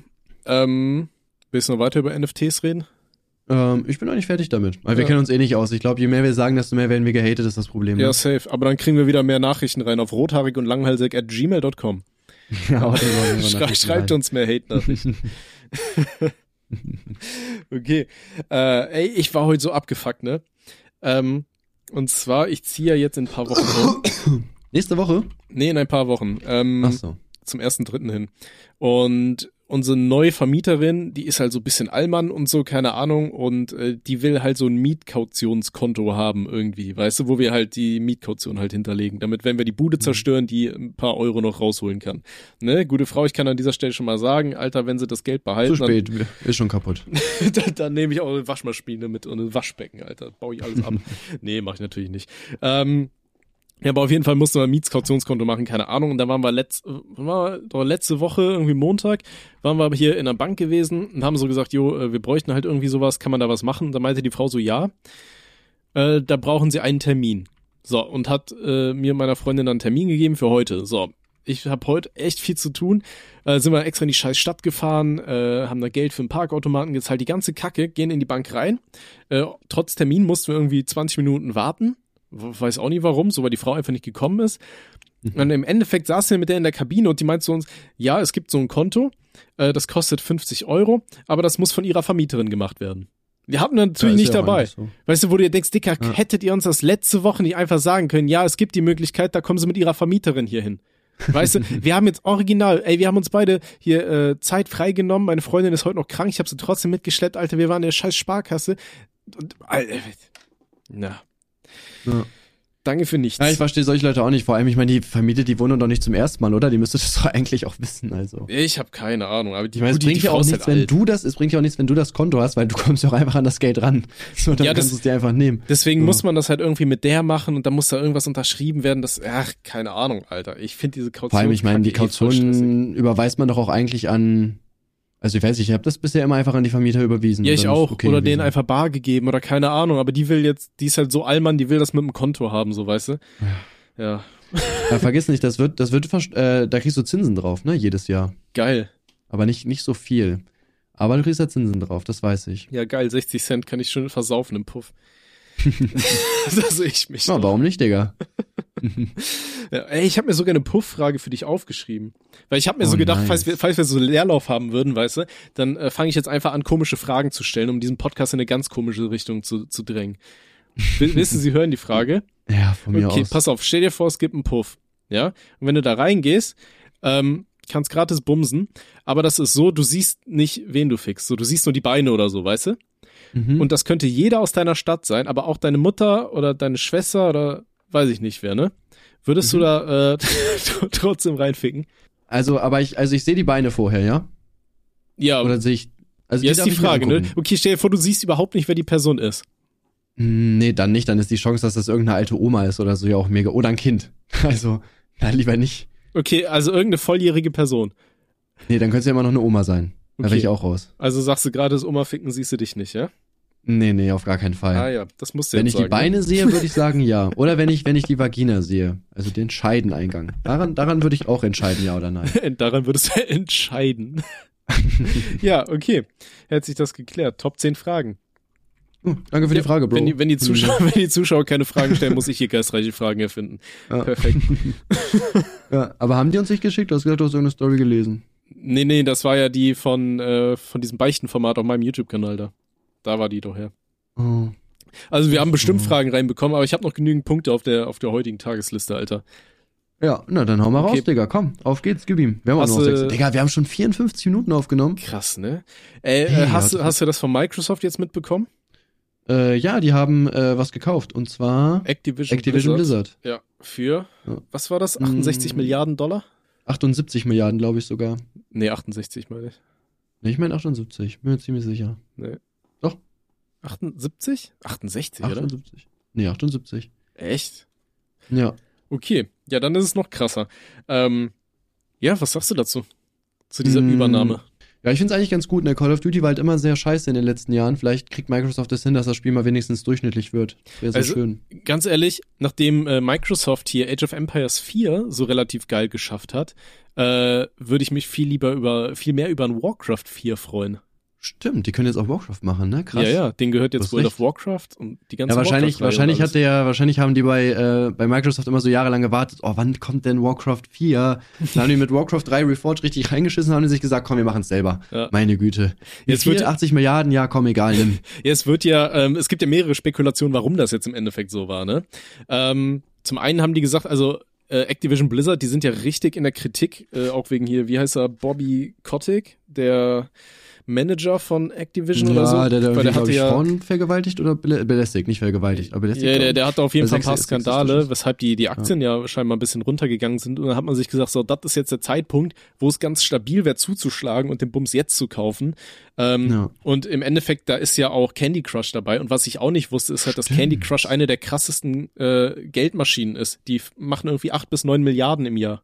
Ähm, Willst du noch weiter über NFTs reden? Ähm, ich bin noch nicht fertig damit. Weil wir Ja. kennen uns eh nicht aus. Ich glaube, je mehr wir sagen, desto mehr werden wir gehatet, ist das Problem. Ja, ne? safe. Aber dann kriegen wir wieder mehr Nachrichten rein auf rothaarig und langhalsig at gmail.com. ja wir Schrei schreibt rein. uns mehr Hate-Nachrichten. okay. Äh, ey, ich war heute so abgefuckt, ne? Ähm, und zwar, ich ziehe ja jetzt in ein paar Wochen um. Nächste Woche? Nee, in ein paar Wochen. Ähm, Ach so. zum ersten Dritten hin. Und unsere neue Vermieterin, die ist halt so ein bisschen Allmann und so, keine Ahnung, und äh, die will halt so ein Mietkautionskonto haben irgendwie, weißt du, wo wir halt die Mietkaution halt hinterlegen, damit, wenn wir die Bude zerstören, die ein paar Euro noch rausholen kann. Ne, gute Frau, ich kann an dieser Stelle schon mal sagen, Alter, wenn sie das Geld behalten, Zu spät, ist schon kapput. dann, dann, dann nehme ich auch eine Waschmaschine mit und ein Waschbecken, Alter, baue ich alles ab. nee, mache ich natürlich nicht. Ähm, ja, aber auf jeden Fall mussten wir ein Mietskautionskonto machen, keine Ahnung. Und da waren wir, letzt, äh, wann war wir? Letzte Woche, irgendwie Montag, waren wir hier in der Bank gewesen und haben so gesagt, jo, äh, wir bräuchten halt irgendwie sowas, kann man da was machen? Da meinte die Frau so, ja, äh, da brauchen sie einen Termin. So, und hat äh, mir meiner Freundin dann einen Termin gegeben für heute. So, ich habe heute echt viel zu tun. Äh, sind wir extra in die scheiß Stadt gefahren, äh, haben da Geld für einen Parkautomaten gezahlt, die ganze Kacke, gehen in die Bank rein. Äh, trotz Termin mussten wir irgendwie 20 Minuten warten. Weiß auch nie warum, so weil die Frau einfach nicht gekommen ist. Und im Endeffekt saßen wir mit der in der Kabine und die meinte zu uns, ja, es gibt so ein Konto, äh, das kostet 50 Euro, aber das muss von ihrer Vermieterin gemacht werden. Wir hatten natürlich Ja, nicht dabei. so. Weißt du, wo du dir denkst, Dicker, Ja. hättet ihr uns das letzte Woche nicht einfach sagen können, ja, es gibt die Möglichkeit, da kommen sie mit ihrer Vermieterin hier hin. Weißt du, wir haben jetzt original, ey, wir haben uns beide hier äh, Zeit freigenommen. Meine Freundin ist heute noch krank, ich habe sie trotzdem mitgeschleppt, Alter, wir waren in der scheiß Sparkasse. Und, Alter, na, Ja. danke für nichts. Ja, ich verstehe solche Leute auch nicht. Vor allem, ich meine, die Vermieter, die wohnen doch nicht zum ersten Mal, oder? Die müsste das doch eigentlich auch wissen, also. Ich habe keine Ahnung, aber die, Ich meine, es die, bringt die ja auch nichts, halt wenn alt. du das, es bringt ja auch nichts, wenn du das Konto hast, weil du kommst ja auch einfach an das Geld ran. So, dann Ja, das- kannst du es dir einfach nehmen. Deswegen Ja. muss man das halt irgendwie mit der machen und dann muss da irgendwas unterschrieben werden. Das, ach, keine Ahnung, Alter. Ich finde diese Kaution. Vor allem, ich meine, die eh. Kaution überweist man doch auch eigentlich an, also ich weiß nicht, ich habe das bisher immer einfach an die Vermieter überwiesen. Ja, ich auch. okay oder gewesen. denen einfach bar gegeben oder keine Ahnung. Aber die will jetzt, die ist halt so allmann, die will das mit dem Konto haben, so weißt du. Ja, Ja, vergiss nicht, das wird, das wird, äh, da kriegst du Zinsen drauf, ne, jedes Jahr. geil. Aber nicht, nicht so viel. Aber du kriegst da Zinsen drauf, das weiß ich. Ja, geil. 60 Cent kann ich schon versaufen im Puff. da sehe ich mich. Na, warum nicht, Digga? Ja, ey, ich habe mir sogar eine Puff-Frage für dich aufgeschrieben. Weil ich habe mir Oh, so gedacht, nice. falls wir, falls wir so Leerlauf haben würden, weißt du, dann äh, fange ich jetzt einfach an, komische Fragen zu stellen, um diesen Podcast in eine ganz komische Richtung zu, zu drängen. Willst du sie hören, die Frage? Ja, von mir Okay, aus. pass auf, stell dir vor, es gibt einen Puff. Ja? Und wenn du da reingehst, ähm, kannst gratis bumsen, aber das ist so, du siehst nicht, wen du fickst. So, du siehst nur die Beine oder so, weißt du? Mhm. Und das könnte jeder aus deiner Stadt sein, aber auch deine Mutter oder deine Schwester oder weiß ich nicht wer, ne? Würdest Mhm. du da äh, trotzdem reinficken? Also, aber ich, also ich sehe die Beine vorher, ja? Ja, Oder sehe ich, also ja ist die ich mir Frage, ne? Okay, stell dir vor, du siehst überhaupt nicht, wer die Person ist. Hm, Nee, dann nicht. Dann ist die Chance, dass das irgendeine alte Oma ist oder so ja auch mega. Oder ein Kind. Also, dann lieber nicht. Okay, also irgendeine volljährige Person. Nee, dann könnte es ja immer noch eine Oma sein. Da Okay. wäre ich auch raus. Also sagst du gerade, das Oma ficken siehst du dich nicht, ja? Nee, nee, auf gar keinen Fall. Ah ja, das musst du wenn ich die sagen, Beine sehe, würde ich sagen ja. Oder wenn ich, wenn ich die Vagina sehe. Also den Scheideneingang. Daran, daran würde ich auch entscheiden, ja oder nein. Ne? Daran würdest du entscheiden. ja, okay. Hat sich das geklärt. Top 10 Fragen. Oh, danke für die Frage, Bro. Wenn die, wenn, die Zuschauer, wenn die Zuschauer keine Fragen stellen, muss ich hier geistreiche Fragen erfinden. Ja. Perfekt. Ja, aber haben die uns nicht geschickt? Du hast gesagt, du hast irgendeine Story gelesen. Nee, nee, das war ja die von, äh, von diesem Beichtenformat auf meinem YouTube-Kanal da. Da war die doch her. Oh. Also wir haben bestimmt so. Fragen reinbekommen, aber ich habe noch genügend Punkte auf der, auf der heutigen Tagesliste, Alter. Ja, na dann hau mal Okay. raus, Digga. Komm, auf geht's, gib ihm. Wir haben auch Hast nur noch sechs. Digga, wir haben schon 54 Minuten aufgenommen. Krass, ne? Äh, Hey, äh, hast, ja, hast du das von Microsoft jetzt mitbekommen? Äh, ja, die haben äh, was gekauft. Und zwar Activision, Activision Blizzard. Ja, für, Ja. was war das? 68 Mm. Milliarden Dollar? 78 Milliarden, glaube ich sogar. Nee, 68 meine ich. Nee, ich meine 78. Bin mir ziemlich sicher. 78? 68, oder? 78. Nee, 78. Echt? Ja. Okay, ja, dann ist es noch krasser. Ähm, ja, was sagst du dazu? Zu dieser Mm, Übernahme? Ja, ich find's eigentlich ganz gut. Ne? Call of Duty war halt immer sehr scheiße in den letzten Jahren. Vielleicht kriegt Microsoft das hin, dass das Spiel mal wenigstens durchschnittlich wird. Wäre so Also- schön. Ganz ehrlich, nachdem äh, Microsoft hier Age of Empires 4 so relativ geil geschafft hat, äh, würde ich mich viel lieber über, viel mehr über ein Warcraft 4 freuen. Stimmt, die können jetzt auch Warcraft machen, ne? Krass. Ja, ja, den gehört jetzt World of Warcraft und die ganze Ja, wahrscheinlich, wahrscheinlich hat der, wahrscheinlich haben die bei, äh, bei Microsoft immer so jahrelang gewartet, oh, wann kommt denn Warcraft 4? Dann haben die mit Warcraft 3 Reforged richtig reingeschissen, haben die sich gesagt, komm, wir machen's selber. Ja. Meine Güte. Jetzt wird- 80 Milliarden? Ja, komm, egal, nimm. Ja, es wird ja, ähm, es gibt ja mehrere Spekulationen, warum das jetzt im Endeffekt so war, ne? Ähm, zum einen haben die gesagt, also äh, Activision Blizzard, die sind ja richtig in der Kritik, äh, auch wegen hier, wie heißt er, Bobby Kotick, der Manager von Activision oder so. ja, der, der, Weil der, hatte ja, Frauen vergewaltigt oder belä- belästigt? Nicht vergewaltigt, aber belästigt. ja, der, der hatte auf jeden Weil Fall ein paar Skandale, weshalb die, die Aktien ja. scheinbar ein bisschen runtergegangen sind. Und dann hat man sich gesagt, so, das ist jetzt der Zeitpunkt, wo es ganz stabil wäre zuzuschlagen und den Bums jetzt zu kaufen. Ähm, Ja. Und im Endeffekt, da ist ja auch Candy Crush dabei. Und was ich auch nicht wusste, ist halt, dass Stimmt. Candy Crush eine der krassesten äh, Geldmaschinen ist. Die machen irgendwie acht bis neun Milliarden im Jahr.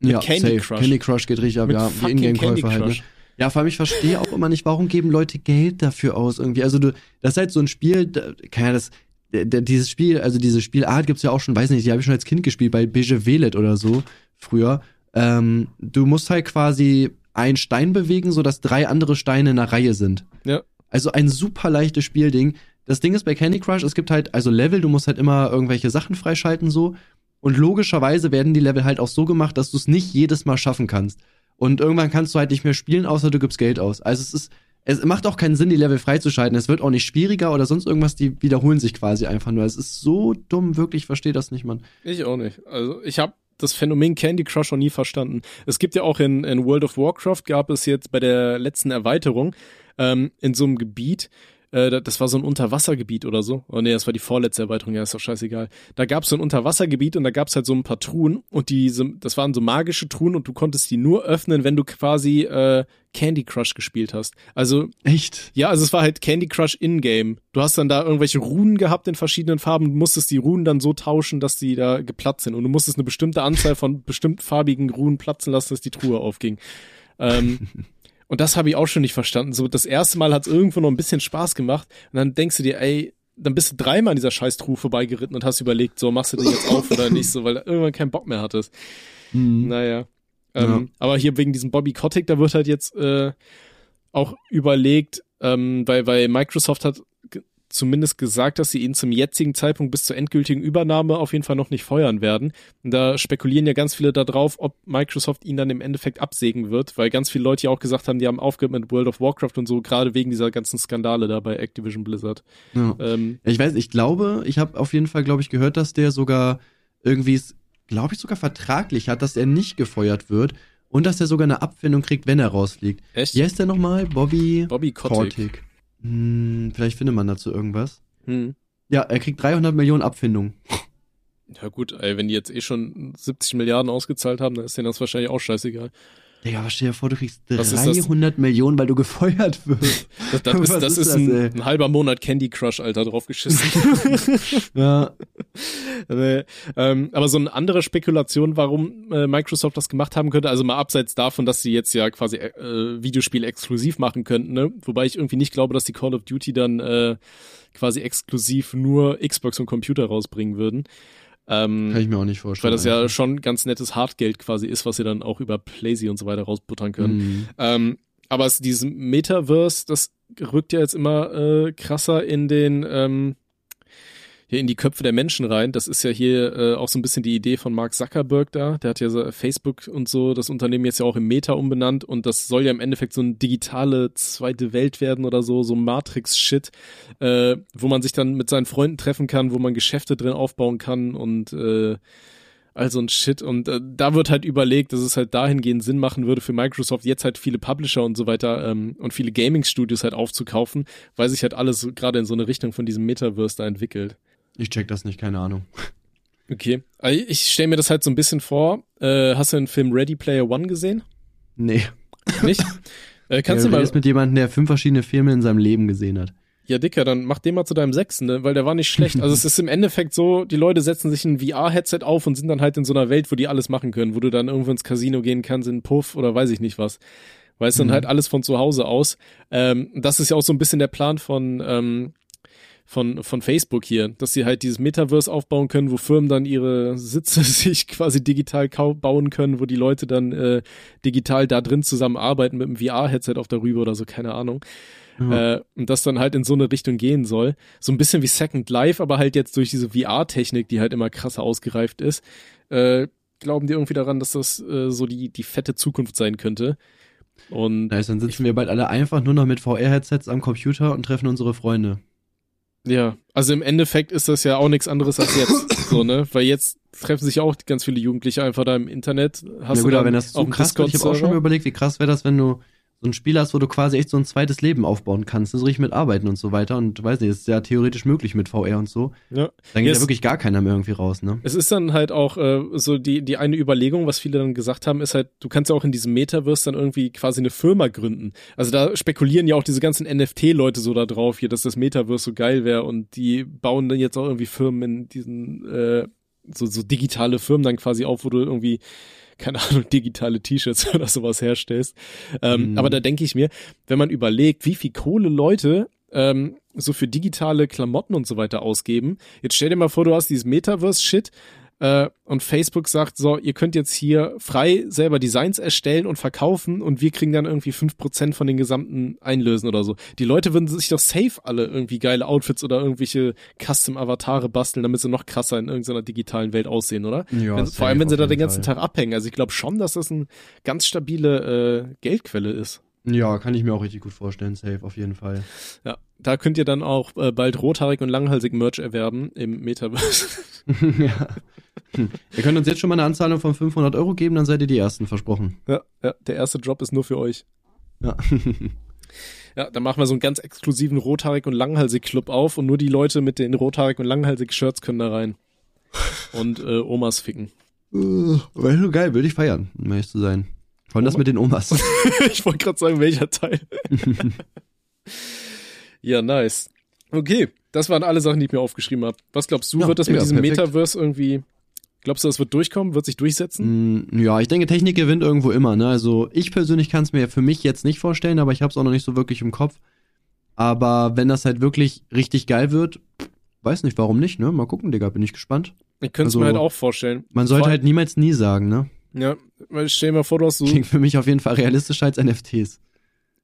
ja, mit Candy safe. Crush. Candy Crush geht richtig ab, Mit ja. Die Ingame-Käufer halt, ne? Ja, vor allem, ich verstehe auch immer nicht, warum geben Leute Geld dafür aus irgendwie. Also du, das ist halt so ein Spiel, da, kann ja das, der, der, dieses Spiel, also diese Spielart gibt's ja auch schon, weiß nicht, die habe ich schon als Kind gespielt, bei Beige Velet oder so, früher. Ähm, du musst halt quasi einen Stein bewegen, sodass drei andere Steine in einer Reihe sind. Ja. Also ein super leichtes Spielding. Das Ding ist bei Candy Crush, es gibt halt, also Level, du musst halt immer irgendwelche Sachen freischalten so. Und logischerweise werden die Level halt auch so gemacht, dass du es nicht jedes Mal schaffen kannst. Und irgendwann kannst du halt nicht mehr spielen, außer du gibst Geld aus. Also es ist, es macht auch keinen Sinn, die Level freizuschalten. Es wird auch nicht schwieriger oder sonst irgendwas, die wiederholen sich quasi einfach nur. Es ist so dumm, wirklich, ich verstehe das nicht, Mann. Ich auch nicht. Also ich habe das Phänomen Candy Crush noch nie verstanden. Es gibt ja auch in, in World of Warcraft, gab es jetzt bei der letzten Erweiterung ähm, in so einem Gebiet, äh, da- das war so ein Unterwassergebiet oder so. Oh nee, das war die vorletzte Erweiterung, ja, ist doch scheißegal. Da gab es so ein Unterwassergebiet und da gab es halt so ein paar Truhen und diese, das waren so magische Truhen und du konntest die nur öffnen, wenn du quasi äh, Candy Crush gespielt hast. Also Echt? ja, also es war halt Candy Crush in-game. Du hast dann da irgendwelche Runen gehabt in verschiedenen Farben. Du musstest die Runen dann so tauschen, dass die da geplatzt sind. Und du musstest eine bestimmte Anzahl von bestimmt farbigen Runen platzen lassen, dass die Truhe aufging. Ähm, und das habe ich auch schon nicht verstanden. So, das erste Mal hat es irgendwo noch ein bisschen Spaß gemacht. Und dann denkst du dir, ey, dann bist du dreimal an dieser scheiß Truhe vorbeigeritten und hast überlegt, so, machst du die jetzt auf oder nicht, so, weil du irgendwann keinen Bock mehr hattest. Mhm. Naja. Ähm, Ja. Aber hier wegen diesem Bobby Kotick, da wird halt jetzt äh, auch überlegt, ähm, weil, weil Microsoft hat zumindest gesagt, dass sie ihn zum jetzigen Zeitpunkt bis zur endgültigen Übernahme auf jeden Fall noch nicht feuern werden. Und da spekulieren ja ganz viele darauf, ob Microsoft ihn dann im Endeffekt absägen wird, weil ganz viele Leute ja auch gesagt haben, die haben aufgehört mit World of Warcraft und so, gerade wegen dieser ganzen Skandale da bei Activision Blizzard. Ja. Ähm, Ich weiß, ich glaube, ich habe auf jeden Fall, glaube ich, gehört, dass der sogar irgendwie, glaube ich, sogar vertraglich hat, dass er nicht gefeuert wird und dass er sogar eine Abfindung kriegt, wenn er rausfliegt. echt? Wie heißt der nochmal? Bobby Bobby Kotick. Kotick. Hm, vielleicht findet man dazu irgendwas. Hm. Ja, er kriegt 300 Millionen Abfindung. Ja gut, ey, wenn die jetzt eh schon 70 Milliarden ausgezahlt haben, dann ist denen das wahrscheinlich auch scheißegal. Digga, was stell dir vor, du kriegst Was ist das? 300 Millionen, weil du gefeuert wirst. Das, das ist, das ist ein, ey? ein halber Monat Candy Crush, Alter, draufgeschissen. ja. nee, ähm, aber so eine andere Spekulation, warum äh, Microsoft das gemacht haben könnte, also mal abseits davon, dass sie jetzt ja quasi äh, Videospiele exklusiv machen könnten, ne? Wobei ich irgendwie nicht glaube, dass die Call of Duty dann äh, quasi exklusiv nur Xbox und Computer rausbringen würden. Ähm, Kann ich mir auch nicht vorstellen. weil das ja eigentlich. schon ganz nettes Hartgeld quasi ist, was sie dann auch über Playsee und so weiter rausbuttern können. Mhm. Ähm, aber es, dieses Metaverse, das rückt ja jetzt immer äh, krasser in den ähm, hier in die Köpfe der Menschen rein. Das ist ja hier äh, auch so ein bisschen die Idee von Mark Zuckerberg da. Der hat ja so Facebook und so das Unternehmen jetzt ja auch im Meta umbenannt und das soll ja im Endeffekt so eine digitale zweite Welt werden oder so, so Matrix-Shit, äh, wo man sich dann mit seinen Freunden treffen kann, wo man Geschäfte drin aufbauen kann und äh, all so ein Shit. Und äh, da wird halt überlegt, dass es halt dahingehend Sinn machen würde für Microsoft, jetzt halt viele Publisher und so weiter ähm, und viele Gaming-Studios halt aufzukaufen, weil sich halt alles gerade in so eine Richtung von diesem Metaverse da entwickelt. Ich check das nicht, keine Ahnung. Okay. Also ich stelle mir das halt so ein bisschen vor. Äh, hast du den Film Ready Player One gesehen? Nee. Nicht? äh, kannst ja, du mal. ist mit jemandem, der fünf verschiedene Filme in seinem Leben gesehen hat. Ja, Dicker, dann mach den mal zu deinem Sechsten, ne? weil der war nicht schlecht. Also es ist im Endeffekt so, die Leute setzen sich ein VR-Headset auf und sind dann halt in so einer Welt, wo die alles machen können, wo du dann irgendwo ins Casino gehen kannst, in einen Puff oder weiß ich nicht was. Weißt du, Mhm. dann halt alles von zu Hause aus. Ähm, das ist ja auch so ein bisschen der Plan von, ähm, von, von Facebook hier, dass sie halt dieses Metaverse aufbauen können, wo Firmen dann ihre Sitze sich quasi digital bauen können, wo die Leute dann äh, digital da drin zusammenarbeiten mit einem VR-Headset auf darüber oder so, keine Ahnung. Ja. Äh, und das dann halt in so eine Richtung gehen soll. So ein bisschen wie Second Life, aber halt jetzt durch diese VR-Technik, die halt immer krasser ausgereift ist, äh, glauben die irgendwie daran, dass das äh, so die, die fette Zukunft sein könnte. Und nice, dann sitzen wir bald alle einfach nur noch mit VR-Headsets am Computer und treffen unsere Freunde. Ja, also im Endeffekt ist das ja auch nichts anderes als jetzt, so, ne? Weil jetzt treffen sich auch ganz viele Jugendliche einfach da im Internet. Hast ja, gut, aber wenn das so krass wird, ich habe auch schon mal überlegt, wie krass wäre das, wenn du so ein Spiel hast, wo du quasi echt so ein zweites Leben aufbauen kannst, so richtig mit Arbeiten und so weiter und weiß nicht, ist ja theoretisch möglich mit VR und so. Ja. Dann geht yes. ja wirklich gar keiner mehr irgendwie raus, ne? Es ist dann halt auch äh, so die die eine Überlegung, was viele dann gesagt haben, ist halt, du kannst ja auch in diesem Metaverse dann irgendwie quasi eine Firma gründen. Also da spekulieren ja auch diese ganzen NFT-Leute so da drauf, hier, dass das Metaverse so geil wäre und die bauen dann jetzt auch irgendwie Firmen in diesen äh, so so digitale Firmen dann quasi auf, wo du irgendwie keine Ahnung, digitale T-Shirts oder sowas herstellst. Ähm, mhm. Aber da denke ich mir, wenn man überlegt, wie viel Kohle Leute ähm, so für digitale Klamotten und so weiter ausgeben. Jetzt stell dir mal vor, du hast dieses Metaverse-Shit äh, und Facebook sagt, so, ihr könnt jetzt hier frei selber Designs erstellen und verkaufen und wir kriegen dann irgendwie fünf Prozent von den gesamten Einlösen oder so. Die Leute würden sich doch safe alle irgendwie geile Outfits oder irgendwelche Custom-Avatare basteln, damit sie noch krasser in irgendeiner digitalen Welt aussehen, oder? Ja, wenn, vor allem, wenn sie da den ganzen Fall. Tag abhängen. Also ich glaube schon, dass das eine ganz stabile äh, Geldquelle ist. Ja, kann ich mir auch richtig gut vorstellen, safe, auf jeden Fall. Ja, da könnt ihr dann auch äh, bald rothaarig und langhalsig Merch erwerben im Metaverse. ja. Hm. Ihr könnt uns jetzt schon mal eine Anzahlung von 500 Euro geben, dann seid ihr die Ersten, versprochen. Ja, ja, der erste Drop ist nur für euch. Ja. ja, dann machen wir so einen ganz exklusiven rothaarig und langhalsig Club auf und nur die Leute mit den rothaarig und langhalsig Shirts können da rein. Und äh, Omas ficken. Uh, Wäre so geil, würde ich feiern, um ehrlich zu sein. Vor allem das mit den Omas. ich wollte gerade sagen, welcher Teil. ja, nice. Okay, das waren alle Sachen, die ich mir aufgeschrieben habe. Was glaubst du, ja, wird das mit diesem perfekt. Metaverse irgendwie Glaubst du, das wird durchkommen? Wird sich durchsetzen? Mm, ja, ich denke, Technik gewinnt irgendwo immer. Ne? Also ich persönlich kann es mir für mich jetzt nicht vorstellen, aber ich habe es auch noch nicht so wirklich im Kopf. Aber wenn das halt wirklich richtig geil wird, weiß nicht, warum nicht, ne? Mal gucken, Digga, bin ich gespannt. Ich könnte es also, mir halt auch vorstellen. Man sollte halt niemals nie sagen, ne? Ja, weil stell dir mal vor, du hast so. Klingt für mich auf jeden Fall realistischer als NFTs.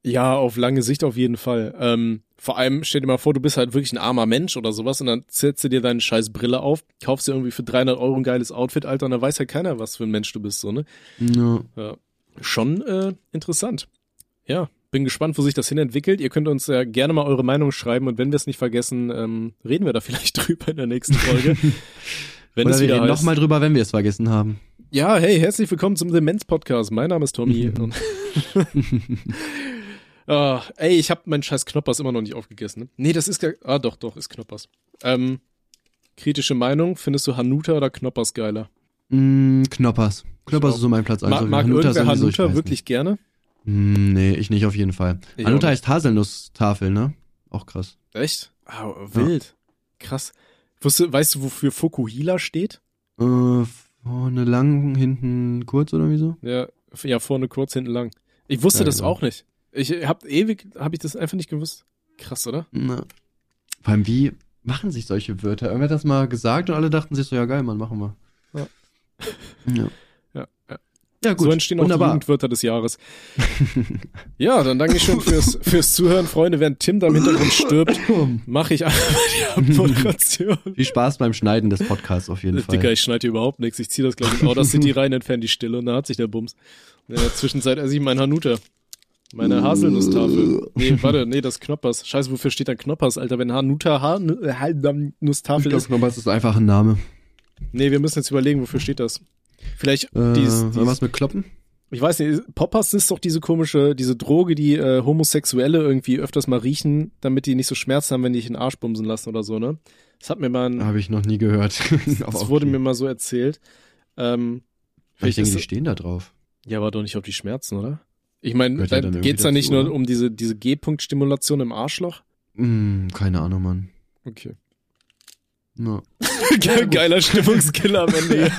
Ja, auf lange Sicht auf jeden Fall. Ähm, vor allem stell dir mal vor, du bist halt wirklich ein armer Mensch oder sowas und dann setzt du dir deine scheiß Brille auf, kaufst dir irgendwie für 300 Euro ein geiles Outfit, Alter, und dann weiß halt keiner, was für ein Mensch du bist, so, ne? Ja. ja. Schon äh, interessant. Ja, bin gespannt, wo sich das hin entwickelt. Ihr könnt uns ja gerne mal eure Meinung schreiben und wenn wir es nicht vergessen, ähm, reden wir da vielleicht drüber in der nächsten Folge. wenn Oder es wir reden nochmal drüber, wenn wir es vergessen haben. Ja, hey, herzlich willkommen zum Demenz Podcast. Mein Name ist Tommy. Uh, ey, ich habe meinen scheiß Knoppers immer noch nicht aufgegessen. Ne? Nee, das ist gar. Ah, doch, doch, ist Knoppers. Ähm, kritische Meinung, findest du Hanuta oder Knoppers geiler? Mm, Knoppers. Knoppers ist so mein Platz. Also mag mag Hanuta irgendwer Hanuta wirklich nicht. gerne? Mm, nee, ich nicht auf jeden Fall. Ich Hanuta heißt Haselnusstafel, ne? Auch krass. Echt? Ah, wild. Ja. Krass. Wusste, weißt du, wofür Fukuhila steht? Äh, vorne lang, hinten kurz oder wieso? Ja, ja, vorne kurz, hinten lang. Ich wusste ja, das genau. auch nicht. Ich hab ewig, habe ich das einfach nicht gewusst. Krass, oder? Na. Vor allem, wie machen sich solche Wörter? Irgendwer hat das mal gesagt und alle dachten sich so, ja geil, Mann, machen wir. Ja. ja. Ja, gut. So entstehen Wunderbar. auch die Jugendwörter des Jahres. ja, dann danke ich schon fürs, fürs Zuhören, Freunde. Während Tim da im Hintergrund stirbt, mache ich einfach die Moderation. Viel Spaß beim Schneiden des Podcasts auf jeden Fall. Dicker, ich schneide hier überhaupt nichts. Ich ziehe das gleich in Outer City rein, entferne die Stille und da hat sich der Bums. In der Zwischenzeit esse ich meinen Hanuta. Meine Haselnusstafel. Nee, warte, nee, das Knoppers. Scheiße, wofür steht da Knoppers, Alter? Wenn Hanuta Haselnusstafel ist. Knoppers ist einfach ein Name. Nee, wir müssen jetzt überlegen, wofür steht das. Vielleicht äh, dies, dies, was mit Kloppen? Ich weiß nicht, Poppers ist doch diese komische, diese Droge, die äh, Homosexuelle irgendwie öfters mal riechen, damit die nicht so Schmerzen haben, wenn die sich in den Arsch bumsen lassen oder so, ne? Das hat mir mal ein, Habe ich noch nie gehört. das okay. wurde mir mal so erzählt. Ähm, ich denke, die stehen da drauf. Ja, aber doch nicht auf die Schmerzen, oder? Ich meine, da geht's da nicht dazu, nur um diese, diese G-Punkt-Stimulation im Arschloch? Mm, keine Ahnung, Mann. Okay. No. Geiler Stimmungskiller am Ende.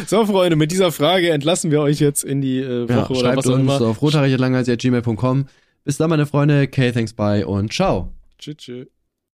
so, Freunde, mit dieser Frage entlassen wir euch jetzt in die äh, Woche ja, oder schreibt was auch uns immer. auf rotariglanghals.gmail.com. Bis dann, meine Freunde. Okay, thanks, bye und ciao. Tschüss, tschüss.